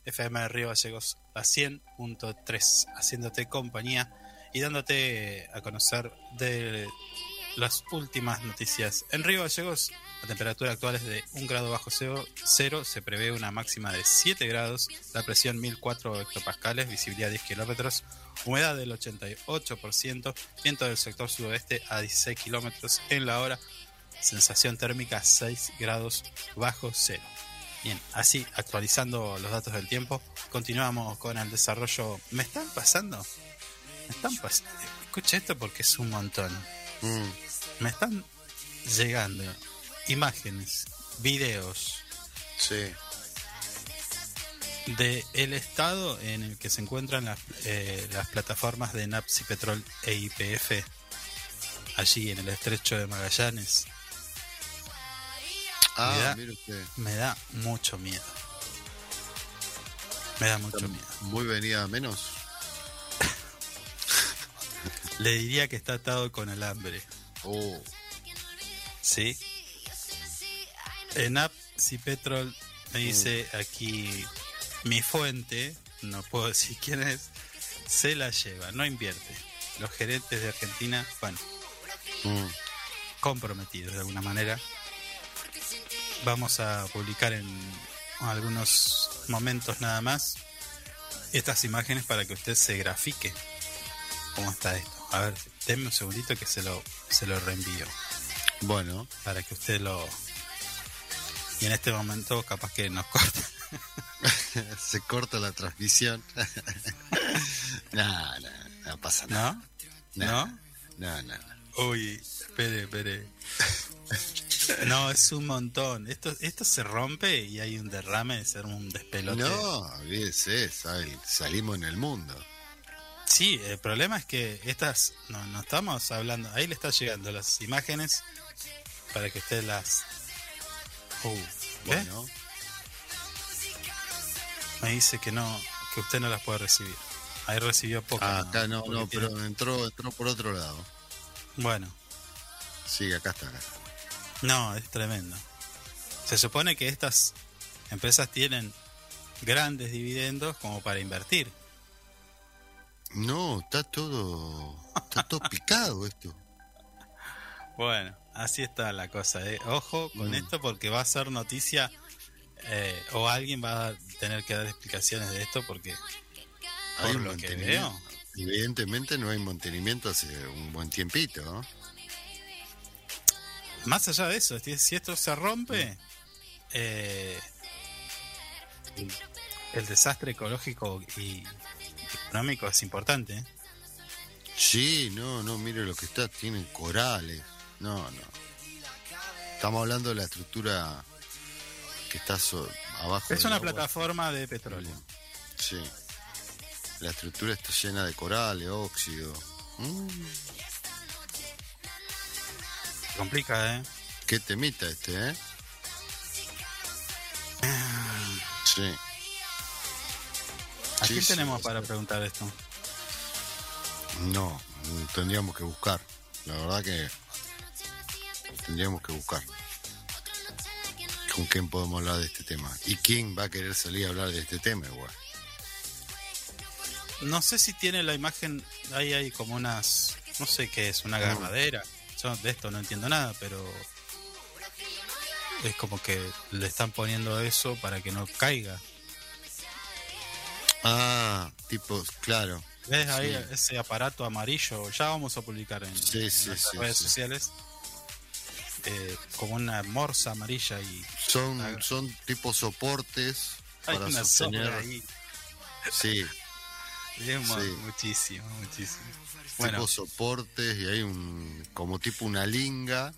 FM de Río Gallegos a 100.3, haciéndote compañía y dándote a conocer de las últimas noticias. En Río Gallegos, la temperatura actual es de 1 grado bajo cero, cero, se prevé una máxima de 7 grados, la presión 1004 hectopascales, visibilidad 10 kilómetros, humedad del 88%, viento del sector sudoeste a 16 kilómetros en la hora, sensación térmica 6 grados bajo cero. Bien, así actualizando los datos del tiempo, continuamos con el desarrollo. ¿Me están pasando? ¿Me están pasando? Escucha esto porque es un montón. Mm, Me están llegando imágenes, videos sí. De el estado en el que se encuentran las, eh, las plataformas de NAPS y Petrol e IPF allí en el estrecho de Magallanes. Ah, Mira. mire usted. Me da mucho miedo. Me da mucho miedo. Muy venida a menos. [laughs] Le diría que está atado con alambre. Oh, ¿Sí? En App si Petrol me dice aquí mi fuente, no puedo decir quién es, se la lleva, no invierte. Los gerentes de Argentina, bueno, mm, comprometidos de alguna manera. Vamos a publicar en algunos momentos nada más estas imágenes para que usted se grafique cómo está esto. A ver, denme un segundito que se lo, se lo reenvío. Bueno, para que usted lo... Y en este momento capaz que nos corta. [laughs] [laughs] se corta la transmisión. [laughs] no, no, no pasa nada. ¿No? ¿No? No, no. no. Uy, espere, espere. No, es un montón. Esto, esto se rompe y hay un derrame de ser un despelote. No, sal- salimos en el mundo. Sí, el problema es que estas, no, no estamos hablando, ahí le está llegando las imágenes para que usted las... Uh, Me dice que no, que usted no las puede recibir. Ahí recibió poco. ah, acá no, no, tiene- pero entró, entró por otro lado. Bueno, Sí, acá está. Acá. no, es tremendo. Se supone que estas empresas tienen grandes dividendos como para invertir. No, está todo, está todo [laughs] picado esto. Bueno, así está la cosa. ¿eh? Ojo con Mm. esto porque va a ser noticia eh, o alguien va a tener que dar explicaciones de esto porque Hay por un lo que veo, Evidentemente no hay mantenimiento hace un buen tiempito, ¿no? más allá de eso, si esto se rompe, eh, el desastre ecológico y económico es importante. ¿eh? Sí, no, no, mire lo que está, tienen corales. No, no. Estamos hablando de la estructura que está so- abajo. Es una agua. plataforma de petróleo. Sí. La estructura está llena de corales, óxido. Mm, complica, ¿eh? qué temita este, ¿eh? Sí. ¿A quién sí, tenemos sí. para preguntar esto? No, tendríamos que buscar. La verdad que tendríamos que buscar. ¿Con quién podemos hablar de este tema? ¿Y quién va a querer salir a hablar de este tema igual? No sé si tiene la imagen, ahí hay como unas, no sé qué es, una agarradera. Yo de esto no entiendo nada, pero es como que le están poniendo eso para que no caiga. Ah, tipo, claro. ¿Ves ahí Sí. ese aparato amarillo? Ya vamos a publicar en, Sí, sí, redes sí. sociales. Eh, como una morsa amarilla y Son, Ah. son tipo soportes hay para una sostener. ahí. Sí, [laughs] Es mu- Sí. muchísimo, muchísimo. Bueno, tipo soportes y hay un como tipo una linga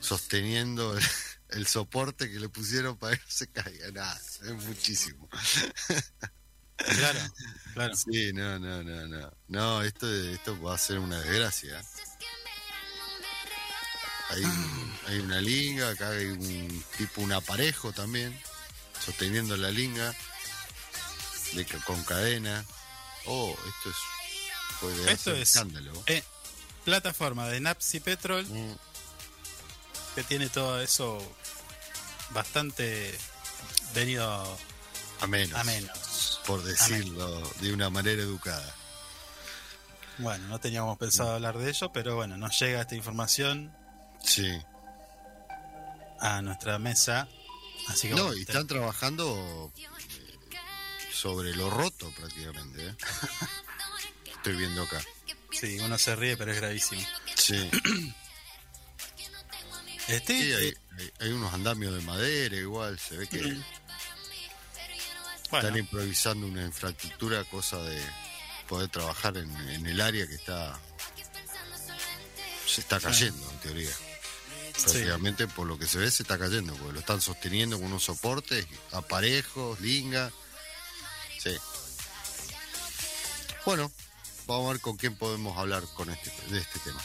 sosteniendo el, [laughs] el soporte que le pusieron para que no se caiga. Nada, es muchísimo. claro, claro. Sí, no, no, no, no. No, esto, esto va a ser una desgracia. Hay, hay una linga, acá hay un tipo, un aparejo también, sosteniendo la linga de, con cadena. Oh, esto es, puede Esto es- escándalo. Eh, plataforma de Napsi Petrol Mm, que tiene todo eso bastante venido a menos. a menos. Por decirlo de una manera educada. Bueno, no teníamos pensado hablar de ello, pero bueno, nos llega esta información Sí. a nuestra mesa. Así que No, y están trabajando eh, sobre lo roto prácticamente. ¿eh? Estoy viendo acá. sí, uno se ríe, pero es gravísimo. Sí, [clears throat] Este, sí hay, eh, hay- hay unos andamios de madera igual, se ve que bueno, están improvisando una infraestructura, cosa de poder trabajar en, en el área que está se está cayendo en teoría. Prácticamente por lo que se ve se está cayendo, porque lo están sosteniendo con unos soportes, aparejos, linga. Sí. Bueno, vamos a ver con quién podemos hablar con este, de este tema.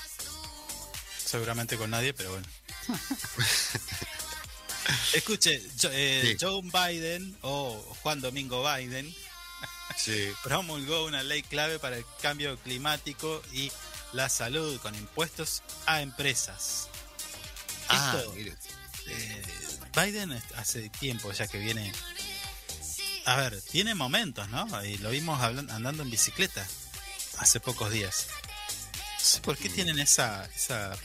seguramente con nadie, pero bueno. [laughs] Escuche, Jo- eh, Sí. Joe Biden o Juan Domingo Biden Sí. [laughs] promulgó una ley clave para el cambio climático y la salud con impuestos a empresas. Ah, Esto, mire. eh, Biden hace tiempo ya que viene. A ver, tiene momentos, ¿no? Y lo vimos andando en bicicleta hace pocos días. No sé por qué Mm. tienen esa, esa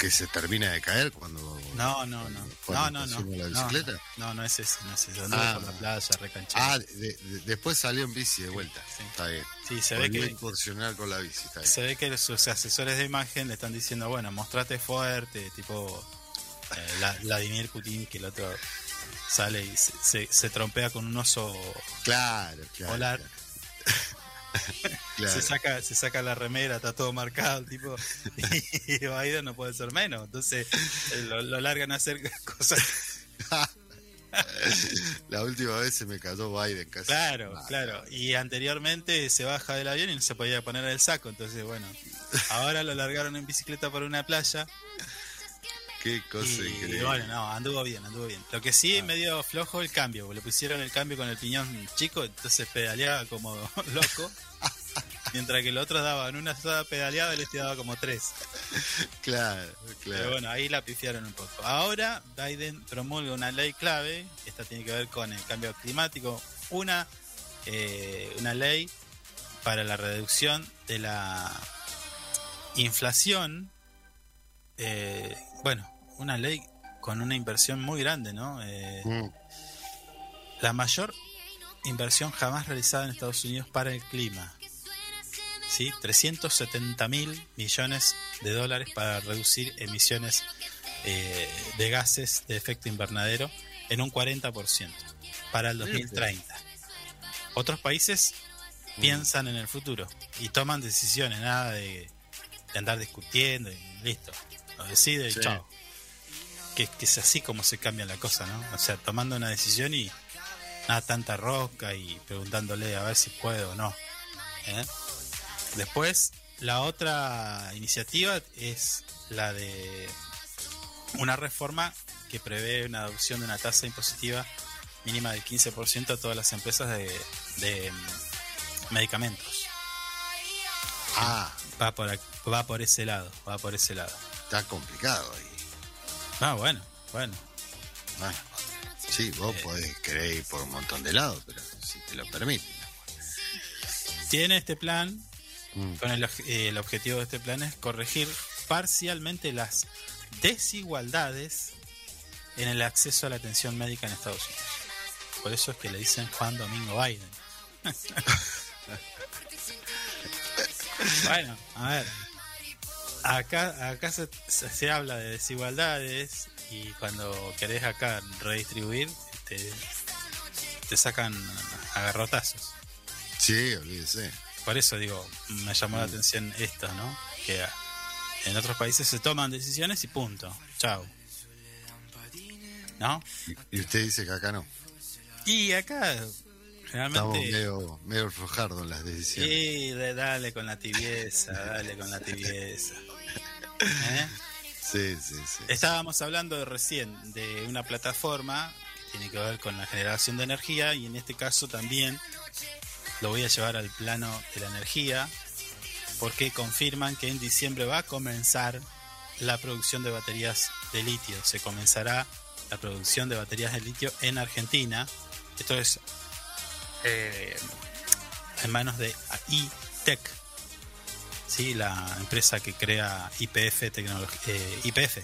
Que se termina de caer cuando. No, no, no. No, no, no. estaciona la No, bicicleta. No, no, no es ese, no es ese. Ah. por la playa, recanchado. Ah, de- de- después salió en bici de vuelta. Sí. Está bien. sí, se ve que incursionar con la bici. Está bien. se ve que sus asesores de imagen le están diciendo, bueno, mostrate fuerte, tipo eh, la- Vladimir Putin, que el otro sale y se, se, se trompea con un oso Claro, claro. polar. claro. [laughs] [laughs] Se saca, se saca la remera, está todo marcado, tipo, [laughs] y Biden no puede ser menos. Entonces eh, lo, lo largan a hacer [laughs] cosas La última vez se me cayó Biden casi. Claro, Ah, claro. Y anteriormente se baja del avión y no se podía poner el saco. Entonces, bueno, ahora lo largaron en bicicleta por una playa. Qué cosa Y, increíble. bueno, no, anduvo bien, anduvo bien. Lo que sí, medio flojo el cambio. Le pusieron el cambio con el piñón chico, entonces pedaleaba como [laughs] loco. Mientras que el otro daba en una sola pedaleada, él este daba como tres. Claro, Pero claro. bueno, ahí la pifiaron un poco. Ahora Biden promulga una ley clave, esta tiene que ver con el cambio climático, una, eh, una ley para la reducción de la inflación, eh, bueno, una ley con una inversión muy grande, ¿no? Eh, Mm, la mayor inversión jamás realizada en Estados Unidos para el clima. ¿Sí? 370 mil millones de dólares para reducir emisiones eh, de gases de efecto invernadero en un 40% para el 2030. Otros países piensan en el futuro y toman decisiones, nada de, de andar discutiendo y listo. Lo decide y chao. Que, que es así como se cambia la cosa, ¿no? O sea, tomando una decisión y nada tanta rosca y preguntándole a ver si puede o no. ¿eh? Después, la otra iniciativa es la de una reforma que prevé una adopción de una tasa impositiva mínima del 15% a todas las empresas de, de, mm, medicamentos. Ah, Va por, va por ese lado, va por ese lado. Está complicado ahí. Ah, bueno, bueno. Bueno, sí, vos Eh. podés querer ir por un montón de lados, pero si te lo permiten. Tiene este plan Mm, Con el, eh, el objetivo de este plan es corregir parcialmente las desigualdades en el acceso a la atención médica en Estados Unidos. Por eso es que le dicen Juan Domingo Biden. [laughs] bueno, a ver. Acá, acá se, se- habla de desigualdades y cuando querés acá redistribuir, te, te sacan a garrotazos. Sí, olvídese. Por eso digo, me llamó la atención esto, ¿no? Que en otros países se toman decisiones y punto. Chao. ¿No? Y- usted dice que acá no. Y acá, Estamos realmente. medio, medio en las decisiones. Sí, dale con la tibieza, dale con la tibieza. ¿Eh? Sí, sí, sí. Estábamos hablando de recién de una plataforma que tiene que ver con la generación de energía y en este caso también lo voy a llevar al plano de la energía. porque confirman que en diciembre va a comenzar la producción de baterías de litio. Se comenzará la producción de baterías de litio en Argentina. Esto es eh, en manos de iTech, ¿sí? la empresa que crea IPF tecnología. IPF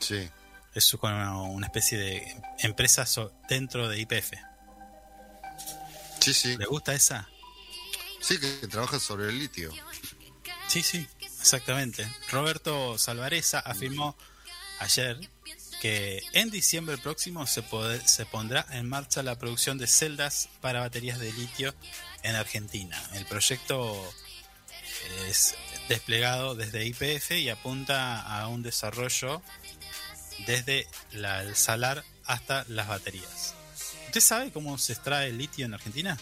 Sí. es una especie de empresa so- dentro de IPF. Sí, sí. ¿Le gusta esa? Sí, que, trabaja sobre el litio. Sí, sí, exactamente. Roberto Salvareza afirmó ayer que en diciembre próximo se, pode- se pondrá en marcha la producción de celdas para baterías de litio en Argentina. El proyecto es desplegado desde IPF y apunta a un desarrollo desde la- el salar hasta las baterías. ¿Usted sabe cómo se extrae el litio en Argentina?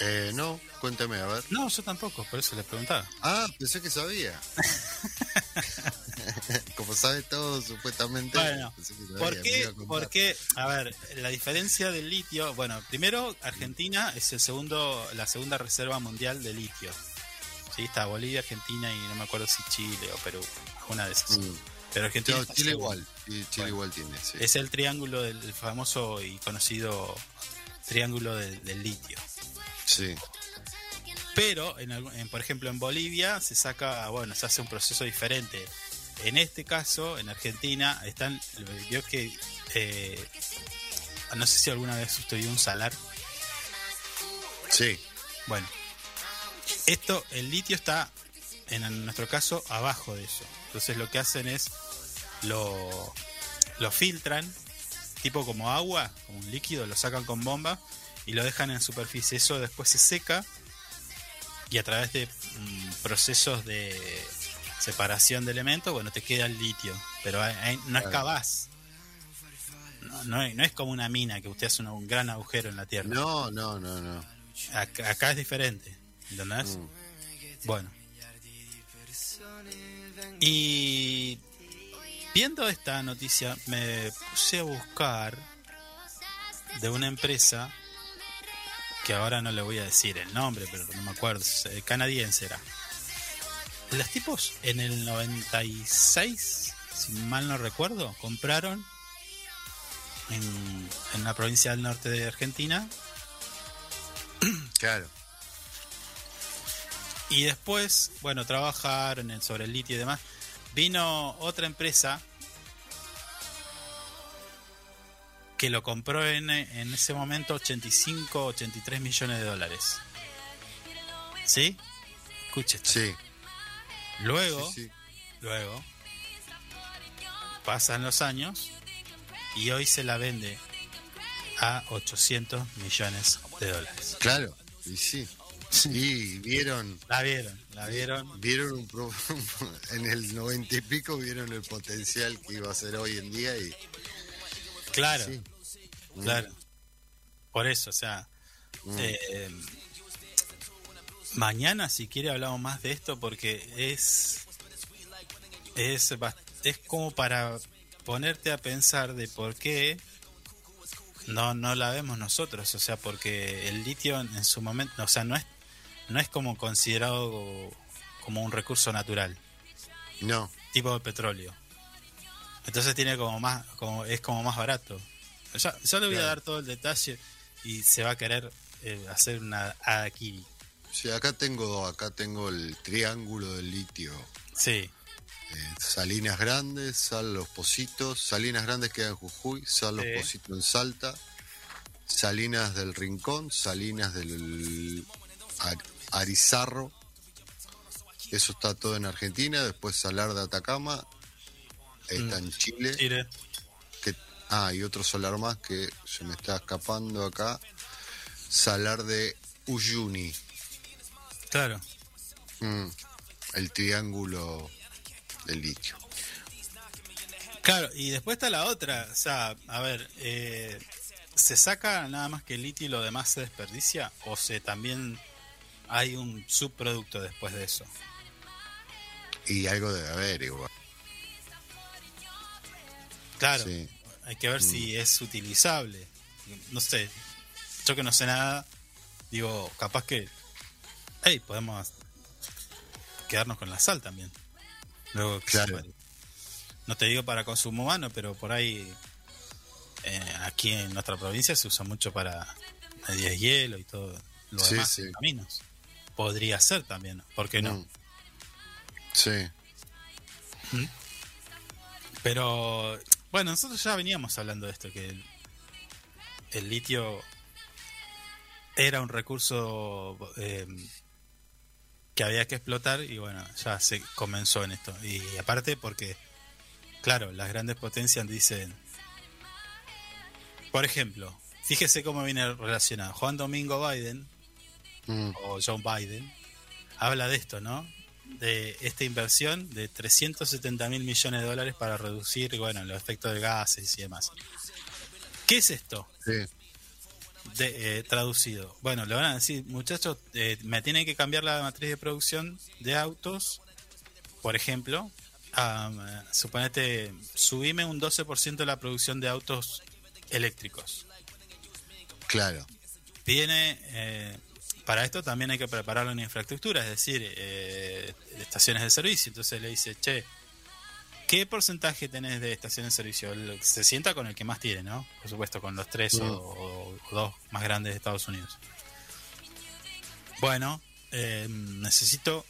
Eh, no, cuéntame, a ver. No, yo tampoco, por eso le preguntaba. Ah, pensé que sabía. [laughs] Como sabe todo, supuestamente. Bueno, pensé que sabía, ¿Por qué? a contar. Porque, a ver, la diferencia del litio, bueno, primero Argentina es el segundo, la segunda reserva mundial de litio. Sí, está Bolivia, Argentina y no me acuerdo si Chile o Perú, una de esas. Mm. Pero Argentina No, Chile igual. Chile Bueno. igual tiene, sí. es el triángulo del el famoso y conocido triángulo del, del litio. Sí. Pero, en, en, por ejemplo, en Bolivia se saca, bueno, se hace un proceso diferente. En este caso, en Argentina, están, vio que, eh, no sé si alguna vez usted vio un salar. Sí. Bueno, esto, el litio está, en nuestro caso, abajo de eso. Entonces lo que hacen es, lo, lo filtran, tipo como agua, como un líquido, lo sacan con bomba y lo dejan en superficie. Eso después se seca y a través de mm, procesos de separación de elementos, bueno, te queda el litio. Pero hay- hay- no excavás. No, no, es- no es como una mina que usted hace un, un gran agujero en la tierra. No, no, no, no. Acá, acá es diferente, ¿entendés? Mm. Bueno. Y viendo esta noticia me puse a buscar de una empresa que ahora no le voy a decir el nombre, pero no me acuerdo, eh, canadiense era. Los tipos en el 96, si mal no recuerdo, compraron en, en la provincia del norte de Argentina Claro. Y después, bueno, trabajaron en- sobre el litio y demás. Vino otra empresa que lo compró en, en ese momento 85, 83 millones de dólares. ¿Sí? Escuche esto. Sí. Luego, sí, sí. luego, pasan los años y hoy se la vende a 800 millones de dólares. Claro. Y sí. Y vieron, La vieron, la vieron. vieron un pro- [laughs] en el noventa y pico vieron el potencial que iba a ser hoy en día y Claro. sí. Claro. Por eso, o sea, Mm. eh, mañana si quiere hablamos más de esto porque es es es como para ponerte a pensar de por qué no no la vemos nosotros, o sea, porque el litio en su momento, o sea, no es no es como considerado como un recurso natural, No. tipo de petróleo. Entonces tiene como más como es como más barato. Yo le voy a dar todo el detalle y se va a querer eh, hacer una Adakiri. Sí, acá tengo, acá tengo el triángulo del litio. Sí, Eh, Salinas Grandes, Sal Los Positos, Salinas Grandes queda en Jujuy, Sal Los Sí. Positos en Salta, Salinas del Rincón, Salinas del Arizarro, eso está todo en Argentina, después Salar de Atacama, está en Chile, Chile. que, ah, y otro solar más que se me está escapando acá, Salar de Uyuni, Claro. Mm, el triángulo del litio. Claro, y después está la otra. O sea, a ver, eh, ¿se saca nada más que el litio y lo demás se desperdicia? ¿O se también hay un subproducto después de eso? Y algo debe haber igual. Claro, Sí. hay que ver si es utilizable. No sé, yo que no sé nada, digo, capaz que, hey, podemos quedarnos con la sal también. Luego, Claro. No te digo para consumo humano, pero por ahí eh, aquí en nuestra provincia se usa mucho para medias hielo y todo lo Sí, demás sí. caminos. Podría ser también, ¿por qué no? Mm. Sí, Pero bueno, nosotros ya veníamos hablando de esto, que el, el litio era un recurso eh, que había que explotar y bueno, ya se comenzó en esto. Y aparte porque, claro, las grandes potencias dicen, por ejemplo, fíjese cómo viene relacionado. Juan Domingo Biden, Mm. o John Biden, habla de esto, ¿no? De esta inversión de 370 mil millones de dólares para reducir, bueno, los efectos de gases y demás. ¿Qué es esto? sí, De, eh, traducido. Bueno, le van a decir, muchachos, eh, me tienen que cambiar la matriz de producción de autos, por ejemplo. eh, suponete, subime un 12% de la producción de autos eléctricos. claro. Tiene, eh, para esto también hay que preparar una infraestructura, es decir, eh, estaciones de servicio. Entonces le dice, che, ¿qué porcentaje tenés de estaciones de servicio? El- Se sienta con el que más tiene, ¿no? Por supuesto, con los tres o, o- o dos más grandes de Estados Unidos. Bueno, eh, necesito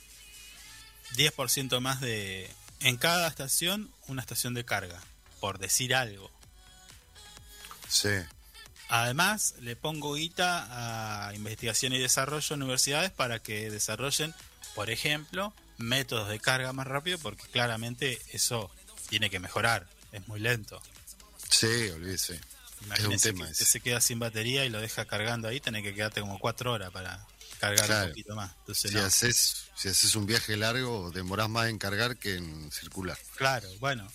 10% más de... En cada estación, una estación de carga, por decir algo. Sí, Además, le pongo guita a investigación y desarrollo en universidades para que desarrollen, por ejemplo, métodos de carga más rápido, porque claramente eso tiene que mejorar, es muy lento. sí, olvídese. Imagínense tema que ese. usted se queda sin batería y lo deja cargando ahí, tenés que quedarte como cuatro horas para cargar Claro. un poquito más. Entonces, Si no. haces, si haces un viaje largo, demorás más en cargar que en circular. Claro, bueno.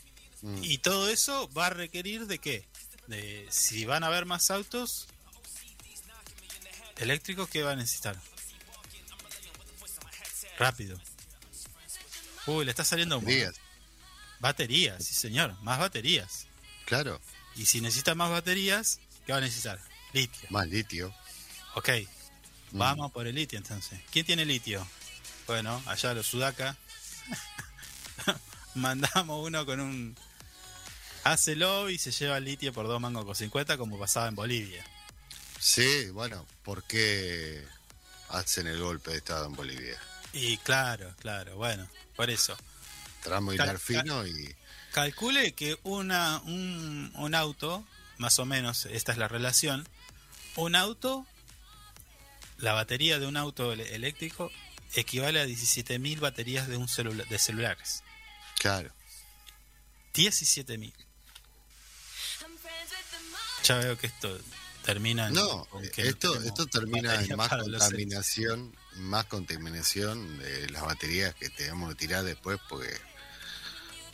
Mm. Y todo eso va a requerir de qué? De si van a haber más autos eléctricos, ¿qué va a necesitar? Rápido. Uy, le está saliendo ¿eh? Días, Baterías, sí señor, más baterías. claro. Y si necesita más baterías, ¿qué va a necesitar? Litio. Más litio. Ok, Mm. vamos por el litio entonces. ¿Quién tiene litio? Bueno, allá los sudaca. [laughs] Mandamos uno con un... Hácelo y se lleva el litio por dos mangos con 50 como pasaba en Bolivia. Sí, bueno, ¿por qué hacen el golpe de Estado en Bolivia? Y claro, claro, bueno, por eso. Tramo y Cal- fino y... Calcule que una, un, un auto, más o menos, esta es la relación, un auto, la batería de un auto eléctrico equivale a 17.000 baterías de, un celula- de celulares. Claro. 17.000. Ya veo que esto termina en... No, que esto, esto termina en más contaminación, más contaminación de las baterías que tenemos que tirar después porque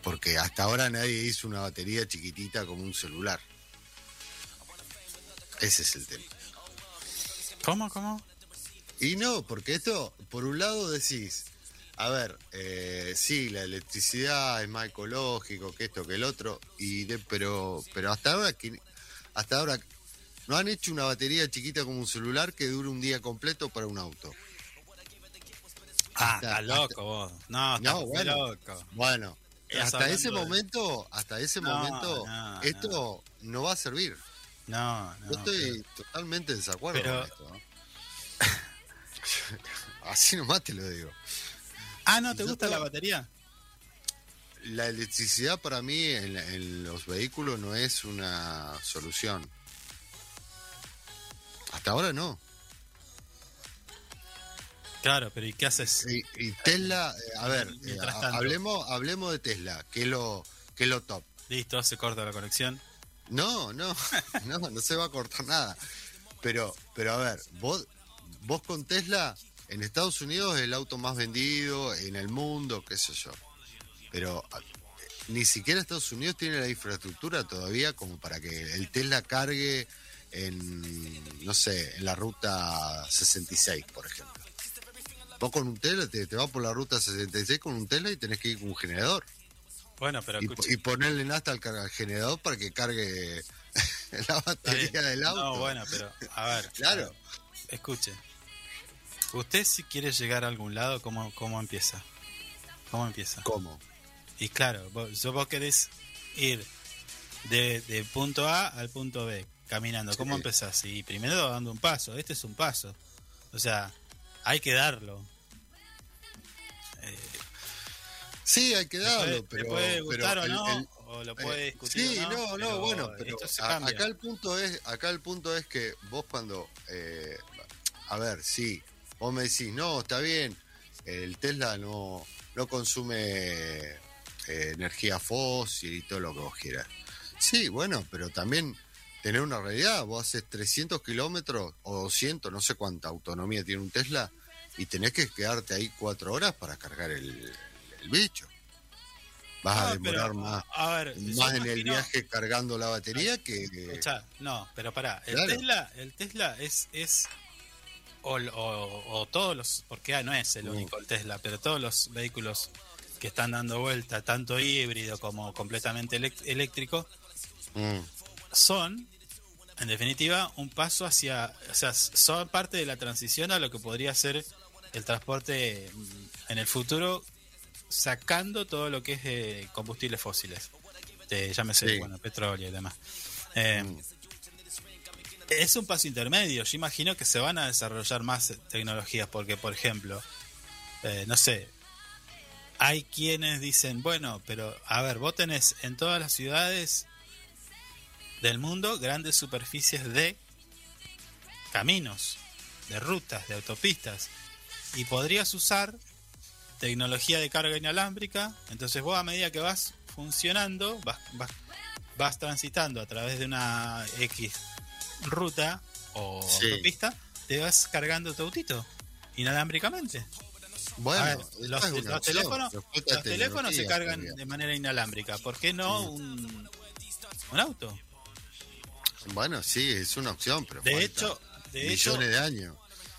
porque hasta ahora nadie hizo una batería chiquitita como un celular. Ese es el tema. ¿Cómo, cómo? Y no, porque esto, por un lado decís, a ver, eh, sí, la electricidad es más ecológico que esto, que el otro, y de, pero, pero hasta ahora hasta ahora no han hecho una batería chiquita como un celular que dure un día completo para un auto. Ah, Hasta- está loco vos. No, está No, bueno. loco. Bueno, Estás hasta ese momento, hasta ese No, momento, no, esto no. va a servir. No, no. Yo estoy totalmente en desacuerdo pero- con esto. ¿no? [laughs] Así nomás te lo digo. Ah, ¿no te Yo gusta la batería? La electricidad para mí en, en los vehículos no es una solución. Hasta ahora no. Claro, pero ¿y qué haces? Y, y Tesla, eh, a ver, eh, hablemos, hablemos de Tesla, que es lo, que es lo top. Listo, se corta la conexión. No, no, [laughs] no, no se va a cortar nada. Pero, pero a ver, vos, vos con Tesla, en Estados Unidos es el auto más vendido, en el mundo, qué sé yo. Pero a- ni siquiera Estados Unidos tiene la infraestructura todavía como para que el Tesla cargue en, no sé, en la ruta 66, por ejemplo. Vos con un Tesla te, te vas por la ruta 66 con un Tesla y tenés que ir con un generador. Bueno, pero Y, ponerle nafta al, al generador para que cargue [laughs] la batería del auto. No, bueno, pero a ver. [laughs] Claro. Escuche. Usted si quiere llegar a algún lado, ¿cómo, cómo empieza? ¿Cómo empieza? ¿Cómo? Y claro, vos, vos querés ir de, de punto A al punto B, caminando. ¿Cómo empezás? Y primero dando un paso. Este es un paso. O sea, hay que darlo. Eh, Sí, hay que darlo, puede, pero. puede pero gustar o el- no, el- o lo eh, puede discutir. sí, o no, no, pero bueno, pero a- acá el punto es, acá el punto es que vos cuando, eh, a ver, sí, vos me decís, no, está bien, el Tesla no, no consume eh, energía fósil y todo lo que vos quieras. Sí, bueno, pero también tener una realidad, vos haces 300 kilómetros o 200, no sé cuánta autonomía tiene un Tesla, y tenés que quedarte ahí cuatro horas para cargar el, el bicho. Vas a pero, demorar más a ver, yo más en el viaje cargando la batería que Escuchá, no, pero pará, el Claro. Tesla, el Tesla es, es o, o- o todos los, porque ah, no es el único el Tesla, pero todos los vehículos que están dando vuelta, tanto híbrido como completamente eléctrico, Mm, son, en definitiva, un paso hacia, o sea, son parte de la transición a lo que podría ser el transporte mm, en el futuro, sacando todo lo que es eh, combustibles fósiles, de, llámese, Sí. bueno, petróleo y demás. Eh, mm. es un paso intermedio. Yo imagino que se van a desarrollar más tecnologías, porque, por ejemplo, eh, no sé, hay quienes dicen, bueno, pero a ver, vos tenés en todas las ciudades del mundo grandes superficies de caminos, de rutas, de autopistas, y podrías usar tecnología de carga inalámbrica. Entonces, vos a medida que vas funcionando, vas, vas, vas transitando a través de una X ruta o Sí. autopista, te vas cargando tu autito inalámbricamente. Bueno, ver, los, teléfonos, los teléfonos se cargan de manera inalámbrica. ¿Por qué no un, un auto? Bueno, sí, es una opción, pero De falta hecho, de hecho millones de años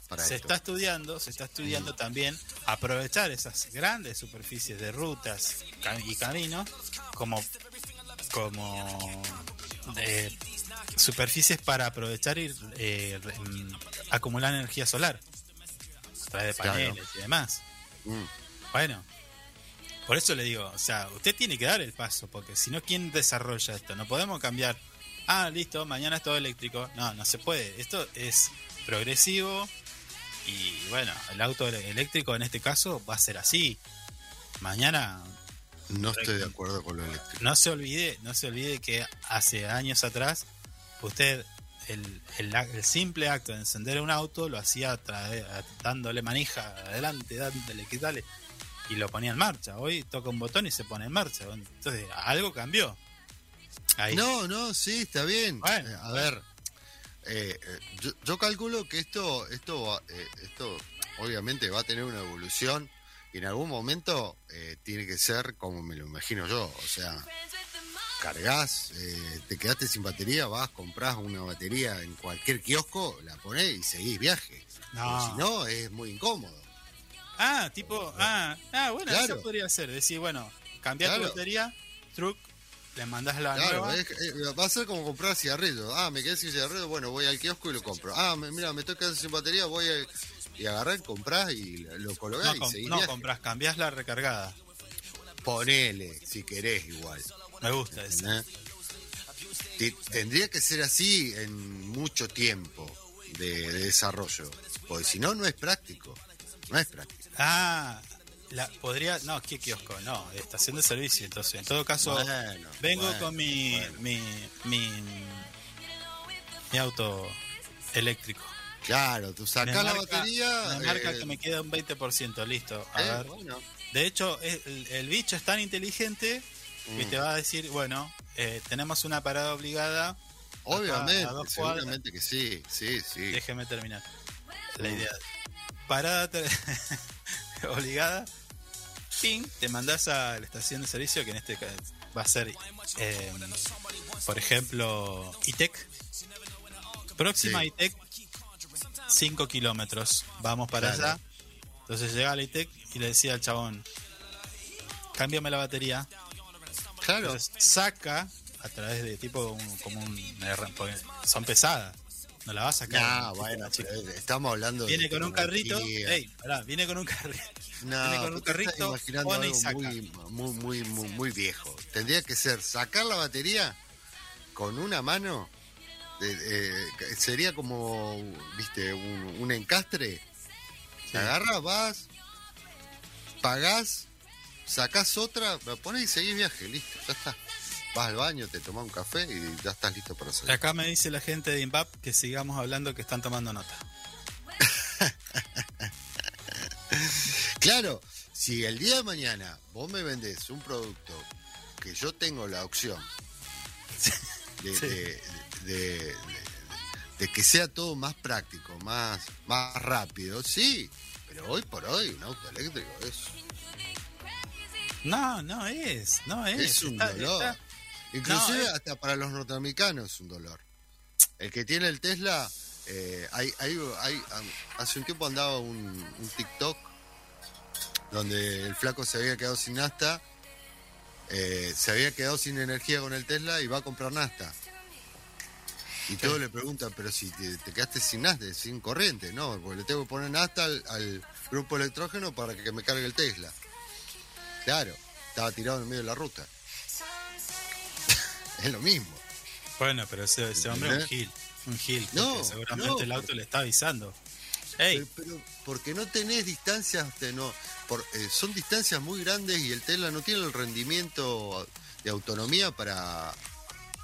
para se esto. está estudiando, se está estudiando también aprovechar esas grandes superficies de rutas y caminos como como eh, superficies para aprovechar y eh, mm, acumular energía solar través de Claro. paneles y demás. Mm, Bueno, por eso le digo, o sea, usted tiene que dar el paso, porque si no, ¿quién desarrolla esto? No podemos cambiar, ah, listo, mañana es todo eléctrico. No, no se puede. Esto es progresivo y bueno, el auto eléctrico en este caso va a ser así. Mañana, No estoy de acuerdo con lo eléctrico. no se olvide, no se olvide que hace años atrás, usted, el, el, el simple acto de encender un auto lo hacía dándole manija adelante, dándole, quítale, y lo ponía en marcha. Hoy toca un botón y se pone en marcha. Entonces, algo cambió. Ahí. No, no, sí, está bien. Bueno. Eh, a ver, eh, eh, yo, yo calculo que esto, esto, va- eh, esto obviamente va a tener una evolución y en algún momento eh, tiene que ser como me lo imagino yo. O sea, cargas, eh, te quedaste sin batería, vas, compras una batería en cualquier kiosco, la ponés y seguís viaje. No. Si no, es muy incómodo. Ah, tipo, ah, ah bueno, Claro. eso podría ser. Decir, bueno, cambiar tu batería, truck, le mandás la Claro, nueva. es- eh, va a ser como comprar cigarrillos. Ah, me quedé sin cigarrillos, bueno, voy al kiosco y lo compro. Ah, me- mira, me estoy quedando sin batería, voy a, y agarrar, comprás y lo lo colgás no, y com- seguís no viaje. compras, cambiás la recargada. Ponele, si querés igual. Me gusta eso. Tendría que ser así en mucho tiempo de, de desarrollo. Porque si no, no es práctico. No es práctico. Ah, la, podría. No, ¿qué kiosco? No, estación de servicio. Entonces, en todo caso, Bueno, vengo bueno, con mi, bueno. mi, mi. mi auto eléctrico. Claro, tú Me sacás la batería. Me marca eh, que me queda un 20%, listo. A eh, ver. De hecho, el, el bicho es tan inteligente que Mm. te va a decir, bueno, eh, tenemos una parada obligada. obviamente, a dos cuadras. seguramente que sí, sí, sí. Déjeme terminar. La Mm. idea. Parada [laughs] obligada. Ping, te mandás a la estación de servicio, que en este caso va a ser, eh, por ejemplo, ITEC. Próxima Sí. ITEC, 5 kilómetros. Vamos para Claro. allá. Entonces llega a la ITEC y le decía al chabón, cámbiame la batería. Claro. Entonces saca a través de tipo un- como un son pesadas. No la va a sacar. No, un bueno, pero estamos hablando de. Viene con un carrito. pará, viene con un carrito. [laughs] No, viene con un te carrito, imaginando algo muy, muy, muy, muy, viejo. Tendría que ser sacar la batería con una mano. de- sería como, viste, un, un encastre. Sí. Agarras, vas, pagás, sacás otra, la pones y seguís viaje, listo, ya está. Vas al baño, te tomás un café y ya estás listo para salir. Acá me dice la gente de INVAP que sigamos hablando que están tomando nota. [laughs] Claro, si el día de mañana vos me vendés un producto que yo tengo la opción de, Sí. de- de- de- de que sea todo más práctico, más, más rápido, sí, pero hoy por hoy un auto eléctrico es, No, no es, no es. es un Está- dolor. está- Inclusive No, es- hasta para los norteamericanos es un dolor. El que tiene el Tesla, eh, hay, hay, hay- hace un tiempo andaba un, un TikTok donde el flaco se había quedado sin nafta, eh, se había quedado sin energía con el Tesla y va a comprar nafta. Y todos le preguntan, pero si te, te quedaste sin nafta, sin corriente, no, porque le tengo que poner nafta al, al grupo electrógeno para que me cargue el Tesla. Claro, estaba tirado en el medio de la ruta. [laughs] es lo mismo. Bueno, pero ese, ese hombre es un gil. Un gil. No, seguramente no, el auto pero- le está avisando. Ey, Pero, pero porque no tenés distancias, te- no, por- eh, son distancias muy grandes y el Tesla no tiene el rendimiento de autonomía para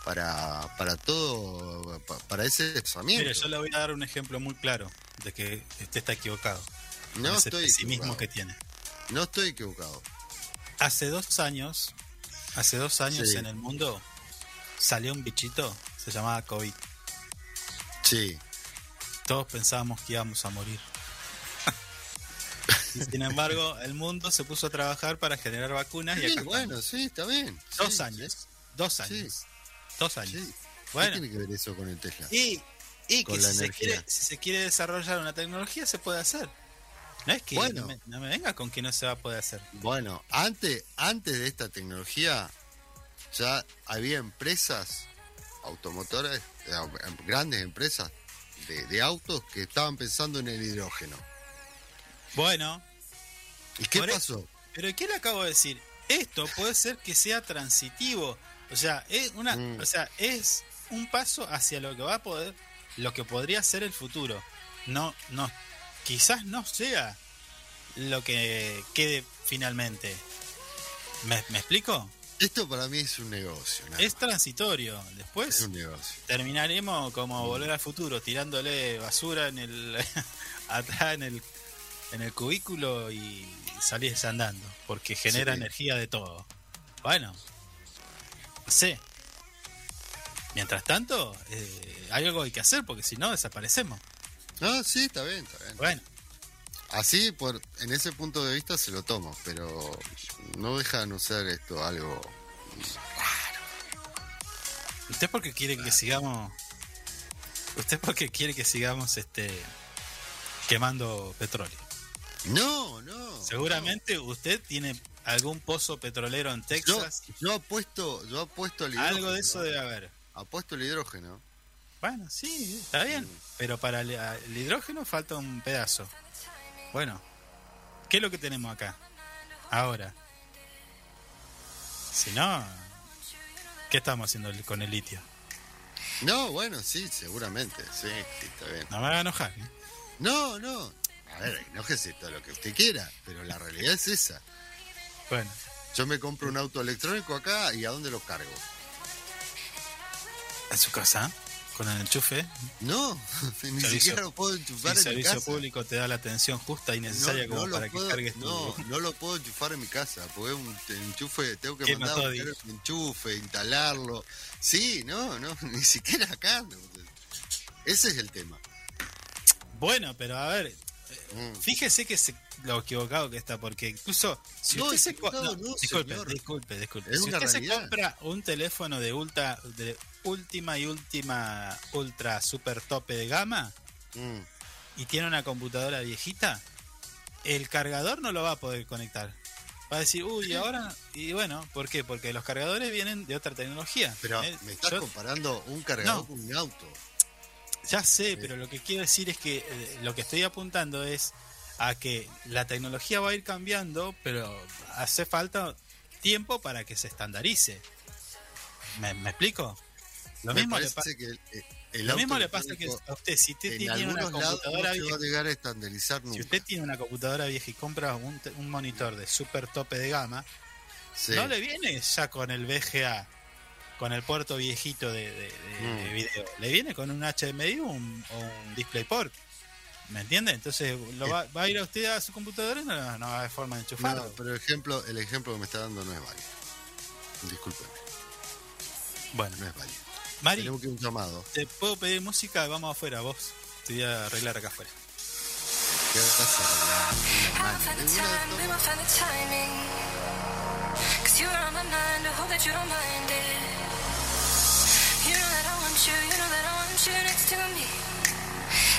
para para todo pa- para ese desplazamiento. mire, yo le voy a dar un ejemplo muy claro de que usted está equivocado. no ese estoy pesimismo equivocado. que tiene. No estoy equivocado. Hace dos años, hace dos años Sí. en el mundo salió un bichito, se llamaba COVID. Sí. Todos pensábamos que íbamos a morir. [laughs] y sin embargo, el mundo se puso a trabajar para generar vacunas y Sí, acá bueno, estamos. sí, está bien. dos Sí, años, dos años, dos años. ¿Qué Bueno, tiene que ver eso con el Tesla? y, y Con que si se, quiere, si se quiere desarrollar una tecnología se puede hacer. No es que Bueno. no, me, no me venga con que no se va a poder hacer. Bueno, antes, antes de esta tecnología ya había empresas automotoras, eh, grandes empresas de, de autos que estaban pensando en el hidrógeno. Bueno, ¿Y qué e- pasó? Pero ¿qué le acabo de decir? Esto puede ser que sea transitivo. O sea, es una, Mm. o sea, es un paso hacia lo que va a poder, lo que podría ser el futuro. No, no, quizás no sea lo que quede finalmente. ¿Me, me explico? Esto para mí es un negocio. Es transitorio. Es Después un negocio. terminaremos como volver al futuro, tirándole basura en el [laughs] atrás en el en el cubículo y salís andando, porque genera Sí. energía de todo. Bueno, no sé. Mientras tanto, eh, hay algo que hay que hacer, porque si no desaparecemos. No, sí, está bien, está bien. Bueno, Así, por, en ese punto de vista se lo tomo, pero no deja de no ser esto algo... usted porque quiere que sigamos, usted porque quiere que sigamos este quemando petróleo. No, no. Seguramente usted tiene algún pozo petrolero en Yo, Texas. yo apuesto, yo apuesto al hidrógeno. Algo de eso debe haber. Apuesto el hidrógeno. Bueno, sí, está bien. Pero para el, el hidrógeno falta un pedazo. Bueno, ¿qué es lo que tenemos acá? Ahora. Si no, ¿qué estamos haciendo con el litio? No, bueno, sí, seguramente, sí, está bien. No me haga enojar. ¿eh? No, no. A ver, enójese todo lo que usted quiera, pero la realidad es esa. Bueno, Yo me compro un auto electrónico acá y ¿a dónde lo cargo? en su casa, con el enchufe, No, [laughs] ni Servicio- siquiera lo puedo enchufar el en mi servicio casa. público te da la atención justa y necesaria como para puedo, que cargues tu... no, no lo puedo enchufar en mi casa, porque un enchufe, tengo que mandar a buscar un enchufe, instalarlo. Sí, no, no, [laughs] ni siquiera acá. no. Ese es el tema. Bueno, pero a ver, Mm. Fíjese que se, lo equivocado que está, porque incluso si No, usted se no, no, disculpe, señor. disculpe, disculpe. Es Si usted se compra un teléfono de ultra, de última y última ultra super tope de gama Mm. y tiene una computadora viejita, el cargador no lo va a poder conectar. Va a decir, uy, ahora, y bueno, ¿por qué? Porque los cargadores vienen de otra tecnología. Pero ¿eh? me estás Yo- comparando un cargador con un auto. Ya sé, pero lo que quiero decir es que eh, lo que estoy apuntando es a que la tecnología va a ir cambiando, pero hace falta tiempo para que se estandarice. ¿Me, me explico? Lo Me mismo, le, parece pa- que el, el lo mismo le pasa que a usted, si usted en tiene una no computadora va vieja, a llegar a estandarizar si usted tiene una computadora vieja y compra un, un monitor de super tope de gama, Sí. no le viene ya con el VGA, con el puerto viejito de, de- de- de Mm. video. Le viene con un HDMI o un, o un DisplayPort. ¿Me entiende? Entonces lo va, va a ir a usted a su computadora y no, no haber forma de enchufarlo. No, pero el ejemplo, el ejemplo que me está dando no es válido. Discúlpeme, bueno, no es válido. Mari, Tenemos que un llamado. ¿te puedo pedir música? Vamos afuera, vos. Te voy a arreglar acá afuera. ¿Qué vas a arreglar?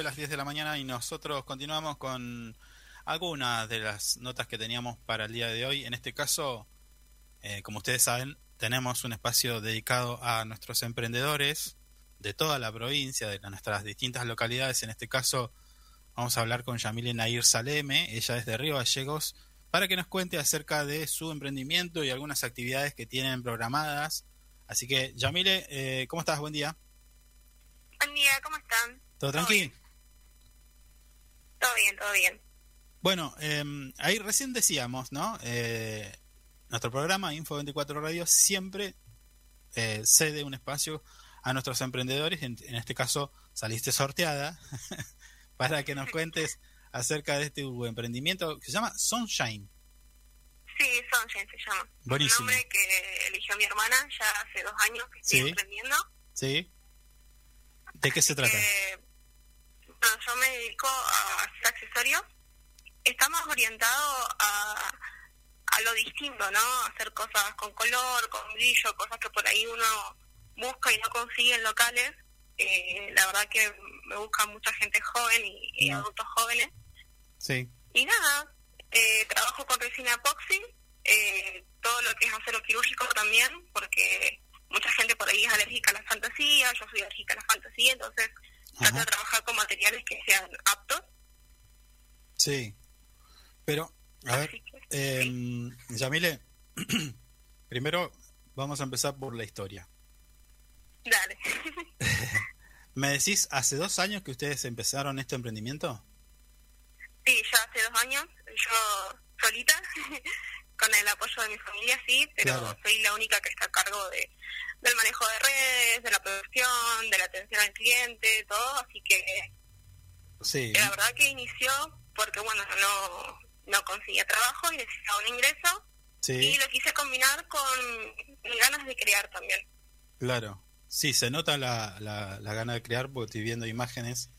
de las 10 de la mañana y nosotros continuamos con algunas de las notas que teníamos para el día de hoy. En este caso, eh, como ustedes saben, tenemos un espacio dedicado a nuestros emprendedores de toda la provincia, de nuestras distintas localidades. En este caso, vamos a hablar con Yamile Nair Saleme, ella es de Río Gallegos, para que nos cuente acerca de su emprendimiento y algunas actividades que tienen programadas. Así que, Yamile, eh, ¿cómo estás? Buen día. Buen día, ¿cómo están? ¿Todo tranquilo? Todo bien, todo bien. Bueno, eh, ahí recién decíamos, ¿no? Eh, nuestro programa Info 24 Radio siempre eh, cede un espacio a nuestros emprendedores. En, en este caso, saliste sorteada [laughs] para que nos cuentes acerca de este emprendimiento que se llama Sunshine. Sí, Sunshine se llama. Buenísimo. Un nombre que eligió mi hermana ya hace dos años que estoy Sí. emprendiendo. ¿Sí? ¿De qué se trata? Bueno, yo me dedico a hacer accesorios. Está más orientado a, a lo distinto, ¿no? Hacer cosas con color, con brillo, cosas que por ahí uno busca y no consigue en locales. Eh, la verdad que me busca mucha gente joven y, y adultos jóvenes. Sí. Y nada, eh, trabajo con resina epoxi, eh, todo lo que es acero quirúrgico también, porque mucha gente por ahí es alérgica a la fantasía, yo soy alérgica a la fantasía, entonces trato Ajá. de trabajar con materiales que sean aptos. Sí. Pero, a ver, que, eh, Yamile, [clears throat] primero vamos a empezar por la historia. Dale. [laughs] [laughs] ¿Me decís hace dos años que ustedes empezaron este emprendimiento? sí, ya hace dos años, yo solita, [laughs] con el apoyo de mi familia, sí, pero Claro. soy la única que está a cargo de del manejo de redes, de la producción, de la atención al cliente, todo, así que Sí. La verdad que inició porque, bueno, no, no conseguía trabajo y necesitaba un ingreso Sí. y lo quise combinar con ganas de crear también. Claro, sí, se nota la, la, la gana de crear porque estoy viendo imágenes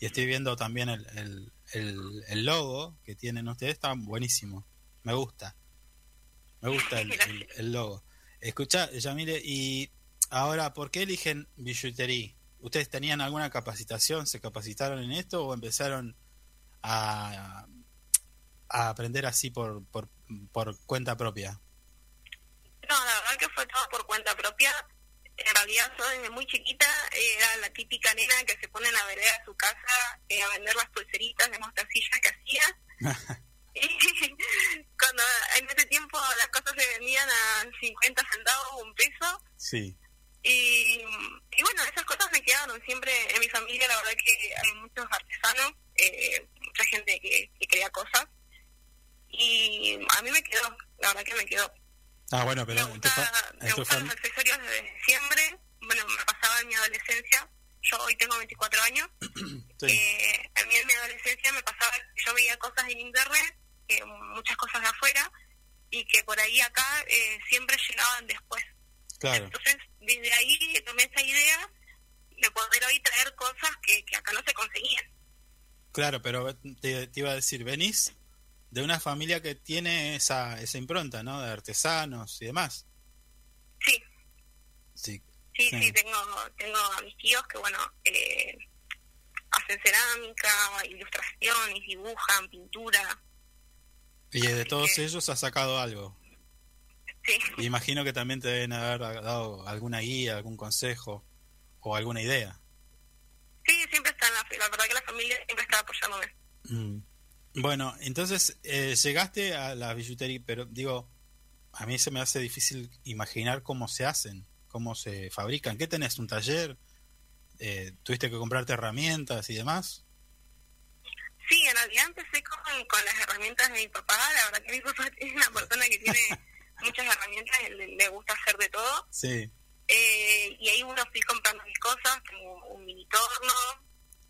y estoy viendo también el, el, el, el logo que tienen ustedes, está buenísimo, me gusta, me gusta el, el, [laughs] el logo. Escucha, Yamile, y ahora, ¿por qué eligen billutería? ¿Ustedes tenían alguna capacitación, se capacitaron en esto o empezaron a, a aprender así por, por, por cuenta propia? No, la verdad que fue todo por cuenta propia. En realidad, yo desde muy chiquita era la típica nena que se pone en la vereda de su casa eh, a vender las pulseritas de mostacillas que hacía. [laughs] Y [laughs] cuando en ese tiempo las cosas se vendían a 50 centavos o un peso, sí, Y, y bueno, esas cosas me quedaron siempre en mi familia. La verdad que hay muchos artesanos, eh, mucha gente que, que crea cosas. Y a mí me quedó, la verdad que me quedó. ah, bueno, pero me gusta, me gustan los accesorios desde siempre. Bueno, me pasaba en mi adolescencia. Yo hoy tengo 24 años. [clears throat] sí. Eh, a mí en mi adolescencia me pasaba que yo veía cosas en internet, eh, muchas cosas de afuera, y que por ahí acá eh, siempre llegaban después. Claro, Entonces, desde ahí tomé esa idea de poder hoy traer cosas que, que acá no se conseguían. claro, pero te, te iba a decir, venís de una familia que tiene esa, esa impronta, ¿no? De artesanos y demás. Sí, Sí, sí, Sí. sí, tengo, tengo a mis tíos que, bueno, eh, hacen cerámica, ilustraciones, dibujan, pintura. Y de todos ellos has sacado algo. Sí, Y imagino que también te deben haber dado alguna guía, algún consejo o alguna idea. sí, siempre está en la, la verdad que la familia siempre está apoyándome. Mm. Bueno, entonces eh, llegaste a la billutería, pero digo, a mí se me hace difícil imaginar cómo se hacen, cómo se fabrican. ¿Qué tenés? ¿Un taller? Eh, ¿Tuviste que comprarte herramientas y demás? Sí, en realidad empecé con, con las herramientas de mi papá. La verdad que mi papá [laughs] es una persona que tiene [laughs] muchas herramientas, le, le gusta hacer de todo. Sí, Eh, y ahí uno fui comprando mis cosas, como un mini torno,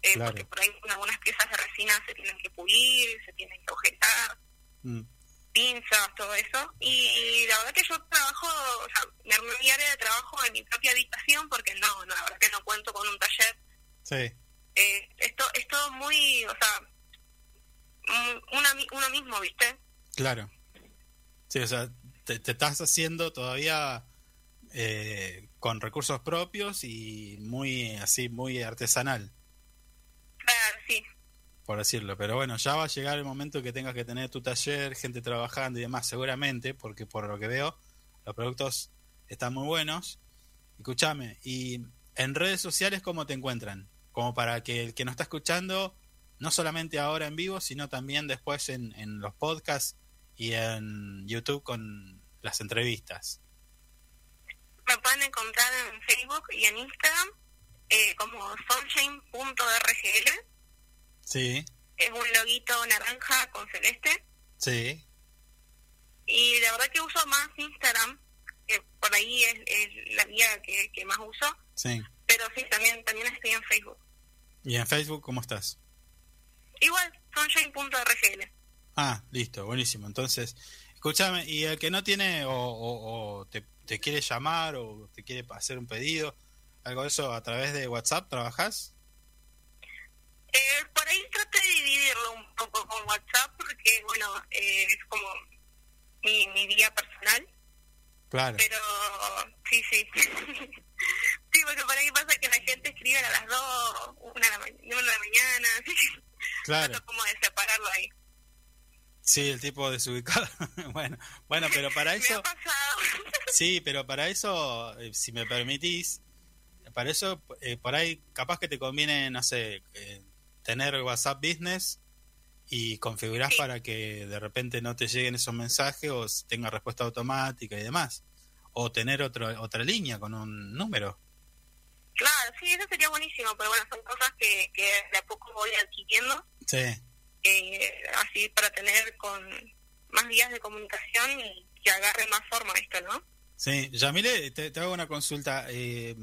eh, Claro. porque por ahí algunas piezas de resina se tienen que pulir, se tienen que objetar, Mm, pinzas, todo eso. Y la verdad que yo trabajo, o sea, me armé mi área de trabajo en mi propia habitación, porque no, no la verdad que no cuento con un taller. sí, Eh, esto es todo muy, o sea, una, mi- uno mismo, ¿viste? claro. Sí, o sea, te, te estás haciendo todavía eh, con recursos propios y muy así, muy artesanal. sí. por decirlo. Pero bueno, ya va a llegar el momento que tengas que tener tu taller, gente trabajando y demás, seguramente, porque por lo que veo, los productos están muy buenos. Escúchame, y en redes sociales, ¿cómo te encuentran? Como para que el que nos está escuchando, no solamente ahora en vivo, sino también después en, en los podcasts y en YouTube con las entrevistas. Me pueden encontrar en Facebook y en Instagram eh, como sunshine.rgl. Sí, Es un loguito naranja con celeste. sí, Y la verdad que uso más Instagram, que por ahí es, es la vía que, que más uso. sí. Pero sí, también también estoy en Facebook. ¿Y en Facebook cómo estás? Igual, sunshine.rgl. Ah, listo, buenísimo. Entonces, escúchame, y el que no tiene o, o- o te, te quiere llamar o te quiere hacer un pedido, algo de eso a través de WhatsApp, ¿trabajas? Eh, por ahí traté de dividirlo un poco con WhatsApp porque, bueno, eh, es como mi, mi vía personal. Claro, Pero sí, sí. [laughs] sí, porque por ahí pasa que la gente escribe a las 2, 1 de la, ma- una de la mañana. [laughs] claro. Trato como de separarlo ahí. Sí, el tipo desubicado. [laughs] bueno, bueno, pero para [laughs] eso, sí, pero para eso, eh, si me permitís, para eso, eh, por ahí capaz que te conviene, no sé, eh, tener WhatsApp Business y configurás Sí. para que de repente no te lleguen esos mensajes o tenga respuesta automática y demás. O tener otro, otra línea con un número. Claro, sí, eso sería buenísimo, pero bueno, son cosas que, que de a poco voy adquiriendo, Sí, eh, así para tener con más vías de comunicación y que agarre más forma esto, ¿no? sí. Yamile, te, te hago una consulta. eh,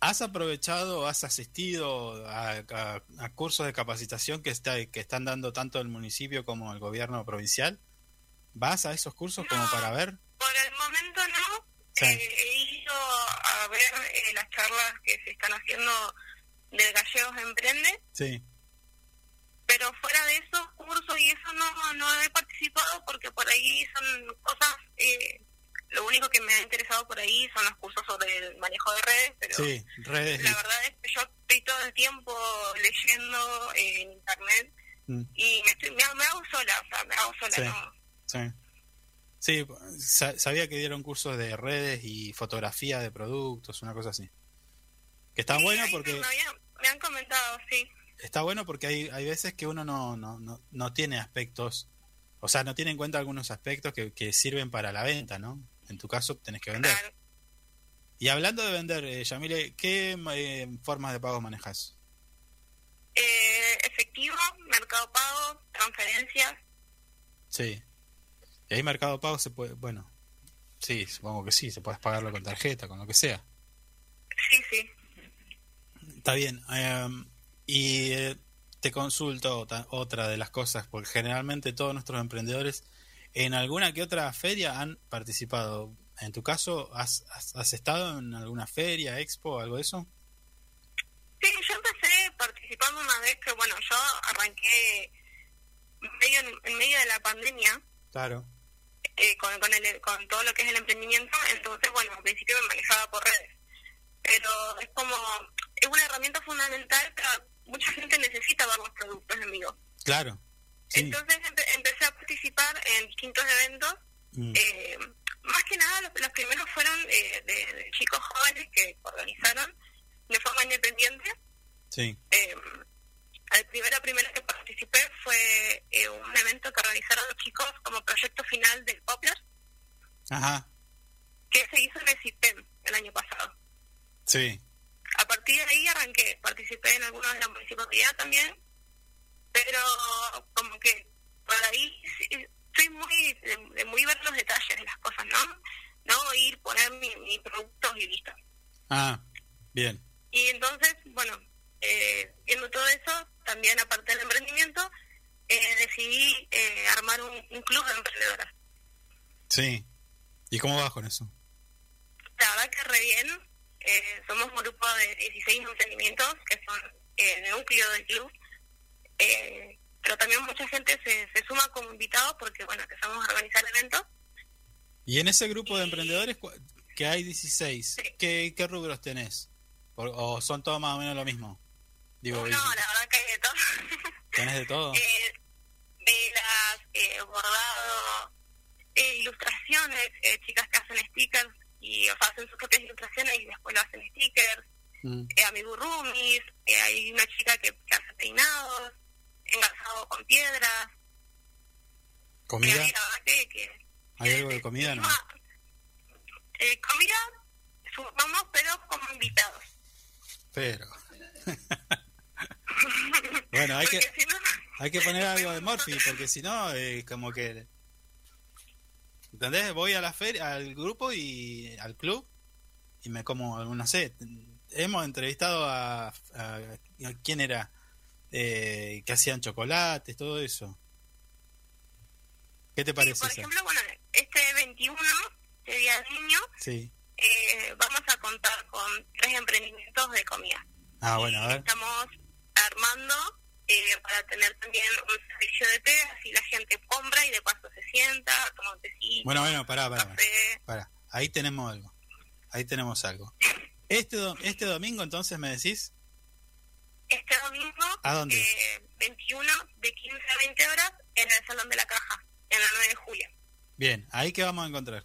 ¿Has aprovechado, has asistido a, a- a cursos de capacitación que, está, que están dando tanto el municipio como el gobierno provincial? ¿Vas a esos cursos como para ver? Por el momento no. Sí. Eh, he ido a ver eh, las charlas que se están haciendo del Gallegos Emprende, Sí, pero fuera de esos cursos y eso no, no he participado porque por ahí son cosas, eh, lo único que me ha interesado por ahí son los cursos sobre el manejo de redes, pero sí, redes. la verdad es que yo estoy todo el tiempo leyendo en internet Mm, y me, estoy- me, me hago sola, o sea, me hago sola, Sí. no. sí. Sí, sa- sabía que dieron cursos de redes y fotografía de productos, una cosa así. Que está Sí, bueno porque me han comentado, sí. está bueno porque hay, hay veces que uno no, no, no, no tiene aspectos, o sea, no tiene en cuenta algunos aspectos que, que sirven para la venta, ¿no? En tu caso tenés que vender. Claro. Y hablando de vender, eh, Yamile, ¿qué eh, formas de pago manejas? Eh, efectivo, mercado pago, transferencias. Sí. Y ahí Mercado Pago se puede, bueno, sí, supongo que sí, se puedes pagarlo con tarjeta, con lo que sea. Sí, sí. Está bien. eh, y eh, te consulto otra, otra de las cosas, porque generalmente todos nuestros emprendedores en alguna que otra feria han participado. En tu caso, ¿has, has, has estado en alguna feria, expo, algo de eso? Sí, yo empecé participando una vez que, bueno, yo arranqué medio en, en medio de la pandemia Claro. Eh, con, con, el, con todo lo que es el emprendimiento, entonces, bueno, al principio me manejaba por redes. Pero es como, es una herramienta fundamental, pero mucha gente necesita ver los productos vivo. Claro. Sí. Entonces empe- empecé a participar en distintos eventos. Mm, Eh, más que nada, los, los primeros fueron eh, de, de chicos jóvenes que organizaron de forma independiente. sí. El primero primero que participé fue eh, un evento que organizaron los chicos como proyecto final del Poplar, Ajá. que se hizo en el CIPEM el año pasado. Sí. A partir de ahí arranqué, participé en algunos de la municipalidad también, pero como que por ahí soy muy de, de muy ver los detalles de las cosas, ¿no? No ir, poner mi, mi productos y listo. Ah, bien. Y entonces, bueno, eh, viendo todo eso, también aparte del emprendimiento, eh, decidí eh, armar un, un club de emprendedoras. Sí. ¿Y cómo vas con eso? La verdad que re bien. Eh, somos un grupo de 16 emprendimientos que son eh, el núcleo del club. Pero también mucha gente se, se suma como invitados porque, bueno, empezamos a organizar eventos. Y en ese grupo de emprendedores que hay 16, Sí. ¿qué, qué rubros tenés? ¿O son todos más o menos lo mismo? Digo, no, y- la verdad que hay de todo. [laughs] ¿Tenés de todo? Eh, velas, eh, bordado, eh, ilustraciones, eh, chicas que hacen stickers y o sea, hacen sus propias ilustraciones y después lo hacen stickers, Mm. eh, amigurumis, eh, hay una chica que, que hace peinados, engasado con piedras, ¿Comida? que, que- ¿Hay algo de comida, no? Comida, sumamos, pero como invitados. Pero. [laughs] bueno, hay que, Porque si no, hay que poner algo de Morphy, porque si no, eh, como que. ¿Entendés? Voy a la feria, al grupo y al club y me como, no sé, hemos entrevistado a. a- a ¿Quién era? Eh, que hacían chocolates, todo eso. ¿Qué te Sí, parece por eso? ejemplo, bueno, este 21, este Día del Niño, Sí. eh, vamos a contar con tres emprendimientos de comida. Ah, bueno, a ver. Estamos armando eh, para tener también un servicio de té, así la gente compra y de paso se sienta, toma un tecito, Bueno, bueno, pará, pará. pará. café. Pará, ahí tenemos algo. Ahí tenemos algo. Este, do- este domingo entonces me decís, Este domingo, ¿A dónde? eh, 21, de 15 a 20 horas, en el Salón de la Caja, en la 9 de julio. bien, ahí que vamos a encontrar.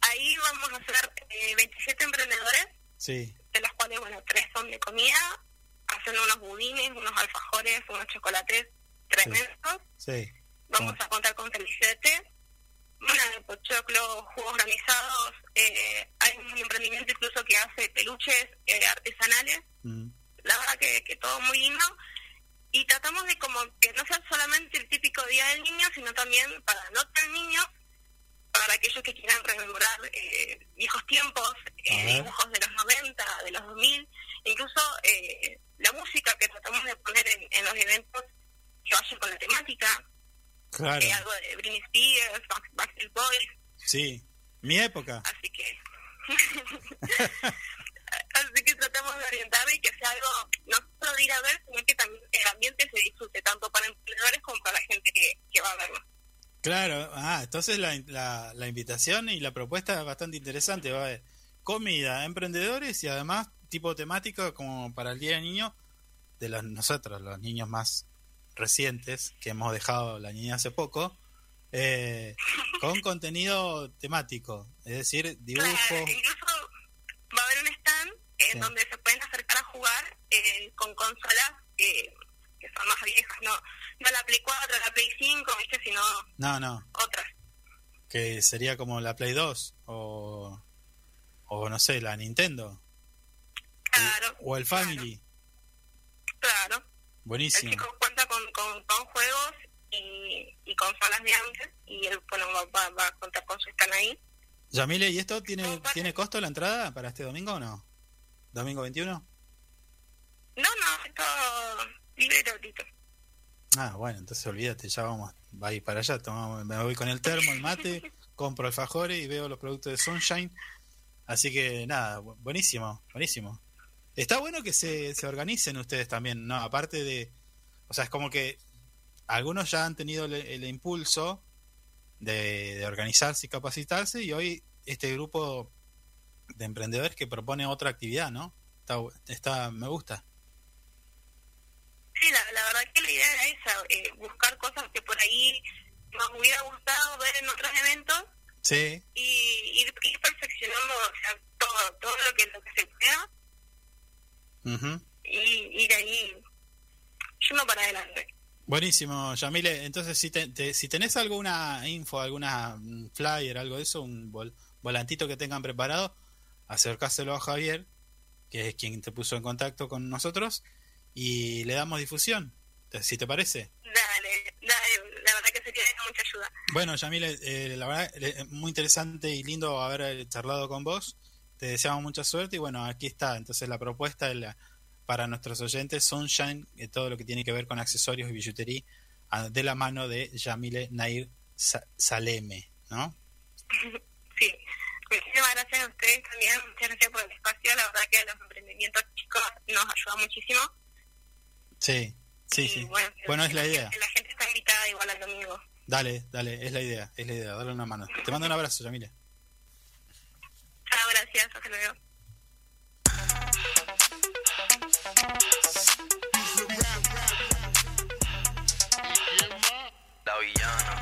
Ahí vamos a hacer eh, 27 emprendedores, Sí, de los cuales, bueno, tres son de comida, hacen unos budines, unos alfajores, unos chocolates tremendos. sí. Vamos a contar con té, bueno, de pochoclo, jugos granizados. Eh, hay un emprendimiento incluso que hace peluches eh, artesanales. Mm, La verdad que, que todo muy lindo. Y tratamos de como que no sea solamente el típico Día del Niño, sino también para no tan niños, para aquellos que quieran rememorar eh, viejos tiempos, eh, dibujos de los 90, de los 2000, incluso eh, la música que tratamos de poner en, en los eventos que vaya con la temática, Claro, eh, algo de Britney Spears, Back- Backstreet Boys, sí. Mi época. así que [laughs] así que tratamos de orientar y que sea algo no solo de ir a ver, sino que también el ambiente se disfrute tanto para emprendedores como para la gente que, que va a verlo. Claro, ah, entonces la, la, la invitación y la propuesta es bastante interesante. Va a haber comida, emprendedores y además tipo temático como para el Día del Niño de los, nosotros, los niños más recientes que hemos dejado la niña hace poco, eh, con contenido temático, es decir, dibujos. Claro, incluso va a haber un stand en Sí. donde se pueden acercar a jugar eh, con consolas eh, que son más viejas, no no la Play 4, la Play 5, ¿viste? sino No, no, otras. que sería como la Play 2 o, o no sé, la Nintendo Claro. o el Family. Claro. El Buenísimo. chico cuenta con, con, con juegos y, y consolas de antes y él bueno, va, va, a contar con su stand ahí. Yamile, ¿y esto tiene, No, tiene costo la entrada para este domingo o no? ¿Domingo 21? No, no, es todo libre gratuito. Ah, bueno, entonces olvídate, ya vamos, va a ir para allá, tomamos- me voy con el termo, el mate, [laughs] compro alfajores y veo los productos de Sunshine. Así que nada, bu- buenísimo, buenísimo. Está bueno que se, se organicen ustedes también, ¿no? Aparte de, o sea, es como que algunos ya han tenido el, el impulso de, de organizarse y capacitarse y hoy este grupo de emprendedores que propone otra actividad, ¿no? Está, está me gusta. Sí, la, la verdad que la idea era esa, eh, buscar cosas que por ahí nos hubiera gustado ver en otros eventos Sí, y ir, ir perfeccionando o sea, todo, todo lo que, lo que se pueda y ir ahí yendo para adelante. Buenísimo, Yamile. Entonces, si, te- te- si tenés alguna info, alguna mm, flyer, algo de eso, un vol- volantito que tengan preparado, acercáselo a Javier, que es quien te puso en contacto con nosotros, y le damos difusión, si te parece. Dale, dale, la verdad que sería de mucha ayuda. Bueno, Yamile, eh, la verdad, eh, muy interesante y lindo haber charlado con vos. Te deseamos mucha suerte y bueno, aquí está. Entonces, la propuesta de la- para nuestros oyentes, Sunshine, eh, todo lo que tiene que ver con accesorios y billutería, de la mano de Yamile Nair Sa- Saleme, ¿no? Sí, muchísimas gracias a ustedes también, muchas gracias por el espacio, la verdad que los emprendimientos chicos nos ayuda muchísimo. Sí, sí, Y sí. Bueno, Bueno, es la idea. La gente está invitada igual al domingo. Dale, dale, es la idea, es la idea, dale una mano. Te mando un abrazo, Yamile. Gracias. Hasta luego. La villana.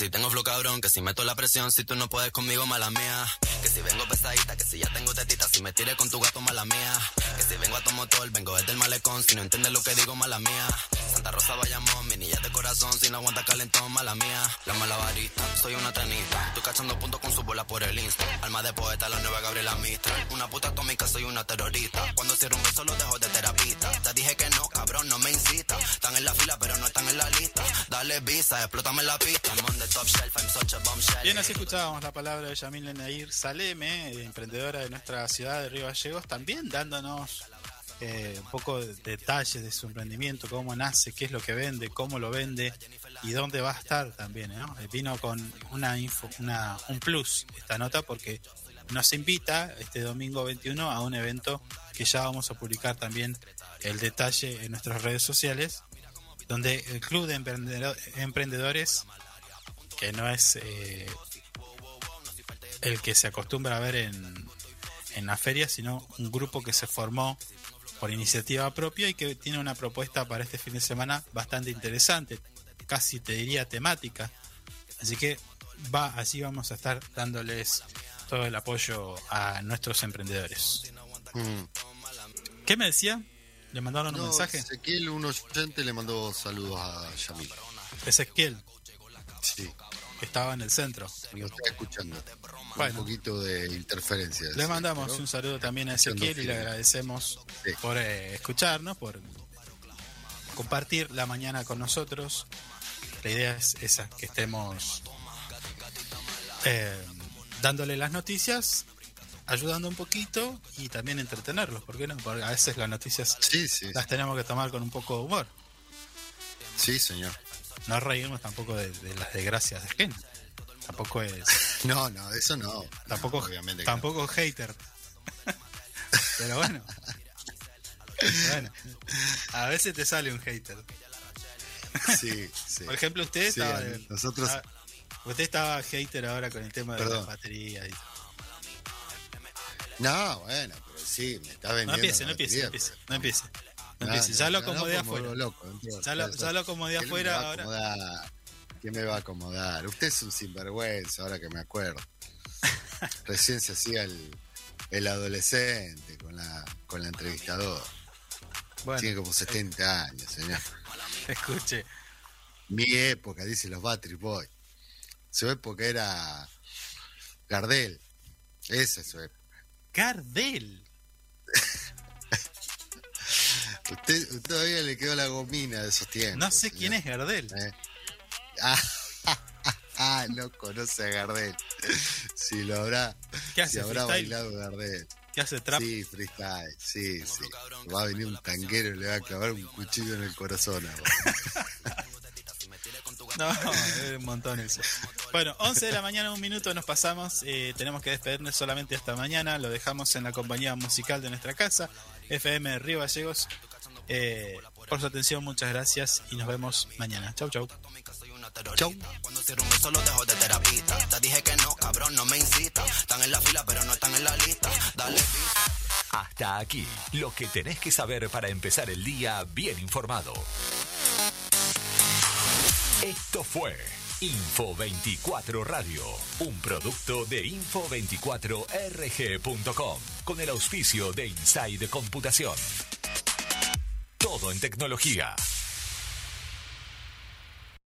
Si tengo flow cabrón, que si meto la presión, si tú no puedes conmigo, mala mía. Que si vengo pesadita, que si ya tengo tetita, si me tire con tu gato, mala mía. Que si vengo a tu motor, vengo desde el malecón, si no entiendes lo que digo, mala mía. Santa Rosa Bayamón, mi niña de corazón, si no aguanta calentón, mala mía. La malabarista, soy una tenista. Estoy cachando puntos con su bola por el insta. Alma de poeta, la nueva Gabriela Mistral. Una puta atómica, soy una terrorista. Cuando cierro un beso, lo dejo de terapista. Te dije que no, cabrón, no me incita. Están en la fila, pero no están en la lista. Dale visa, explótame la pista. Bien, así escuchábamos la palabra de Yamil Nair Saleme, emprendedora de nuestra ciudad de Río Gallegos, también dándonos eh, un poco de detalles de su emprendimiento, cómo nace, qué es lo que vende, cómo lo vende y dónde va a estar también. ¿no? Eh, Vino con una info, una, un plus esta nota porque nos invita este domingo 21 a un evento que ya vamos a publicar también el detalle en nuestras redes sociales, donde el Club de Emprendedor- Emprendedores que no es eh, el que se acostumbra a ver en, en la feria, sino un grupo que se formó por iniciativa propia y que tiene una propuesta para este fin de semana bastante interesante, casi te diría temática. Así que va, así vamos a estar dándoles todo el apoyo a nuestros emprendedores. Mm. ¿Qué me decía? ¿Le mandaron un mensaje? Ezequiel, un oyente, le mandó saludos a Yamil. Ezequiel, Sí, estaba en el centro. lo está escuchando. Bueno. Un poquito de interferencia. Le sí, mandamos un saludo también a Ezequiel y le agradecemos Sí. por eh, escucharnos, por compartir la mañana con nosotros. La idea es esa, que estemos eh, dándole las noticias, ayudando un poquito y también entretenerlos, ¿por qué no? Porque a veces las noticias Sí, sí, las tenemos que tomar con un poco de humor. sí, señor. No reírnos tampoco de, de las desgracias de gente. Tampoco es... [laughs] No, no, eso no. Tampoco, No, obviamente tampoco hater. [laughs] Pero bueno. bueno. A veces te sale un hater. Sí, sí. Por ejemplo, usted Sí, estaba. nosotros- ah, usted estaba hater ahora con el tema de baterías. y- No, bueno, pero sí, me está vendiendo. No empiece, la no empiece, no batería, empiece. No empiece. No, Ya lo no, acomodé afuera. loco, Ya lo, ya ya lo acomodé ¿Qué me afuera ahora. acomodar? ¿Qué me va a acomodar? Usted es un sinvergüenza, ahora que me acuerdo. [laughs] Recién se hacía el, el adolescente con la, con la entrevistadora. Bueno, Tiene como 70 años, señor. escuche. Mi época, dice los Battery Boys. Su época era Gardel. Esa es su época. Gardel. [laughs] Usted, todavía le quedó la gomina de esos tiempos. No sé quién es Gardel. Eh. [laughs] Ah, ah, no conoce a Gardel. Si lo habrá, ¿Qué hace, si habrá freestyle? bailado Gardel. ¿Qué hace trap? Sí, freestyle, sí, sí. Va a venir un tanguero y le va a clavar un cuchillo en el corazón. [laughs] No, es un montón eso. Bueno, 11 de la mañana, un minuto nos pasamos. eh, tenemos que despedirnos solamente hasta mañana. Lo dejamos en la compañía musical de nuestra casa, FM Río Gallegos. Eh, por su atención, muchas gracias y nos vemos mañana. Chau, chau. Chau. Cuando cierro un beso, lo dejo de terapista. Te dije que no, cabrón, no me incita. Están en la fila, pero no están en la lista. Dale visa. Hasta aquí, lo que tenés que saber para empezar el día bien informado. Esto fue Info 24 Radio, un producto de info24rg.com, con el auspicio de Inside Computación. Todo en tecnología.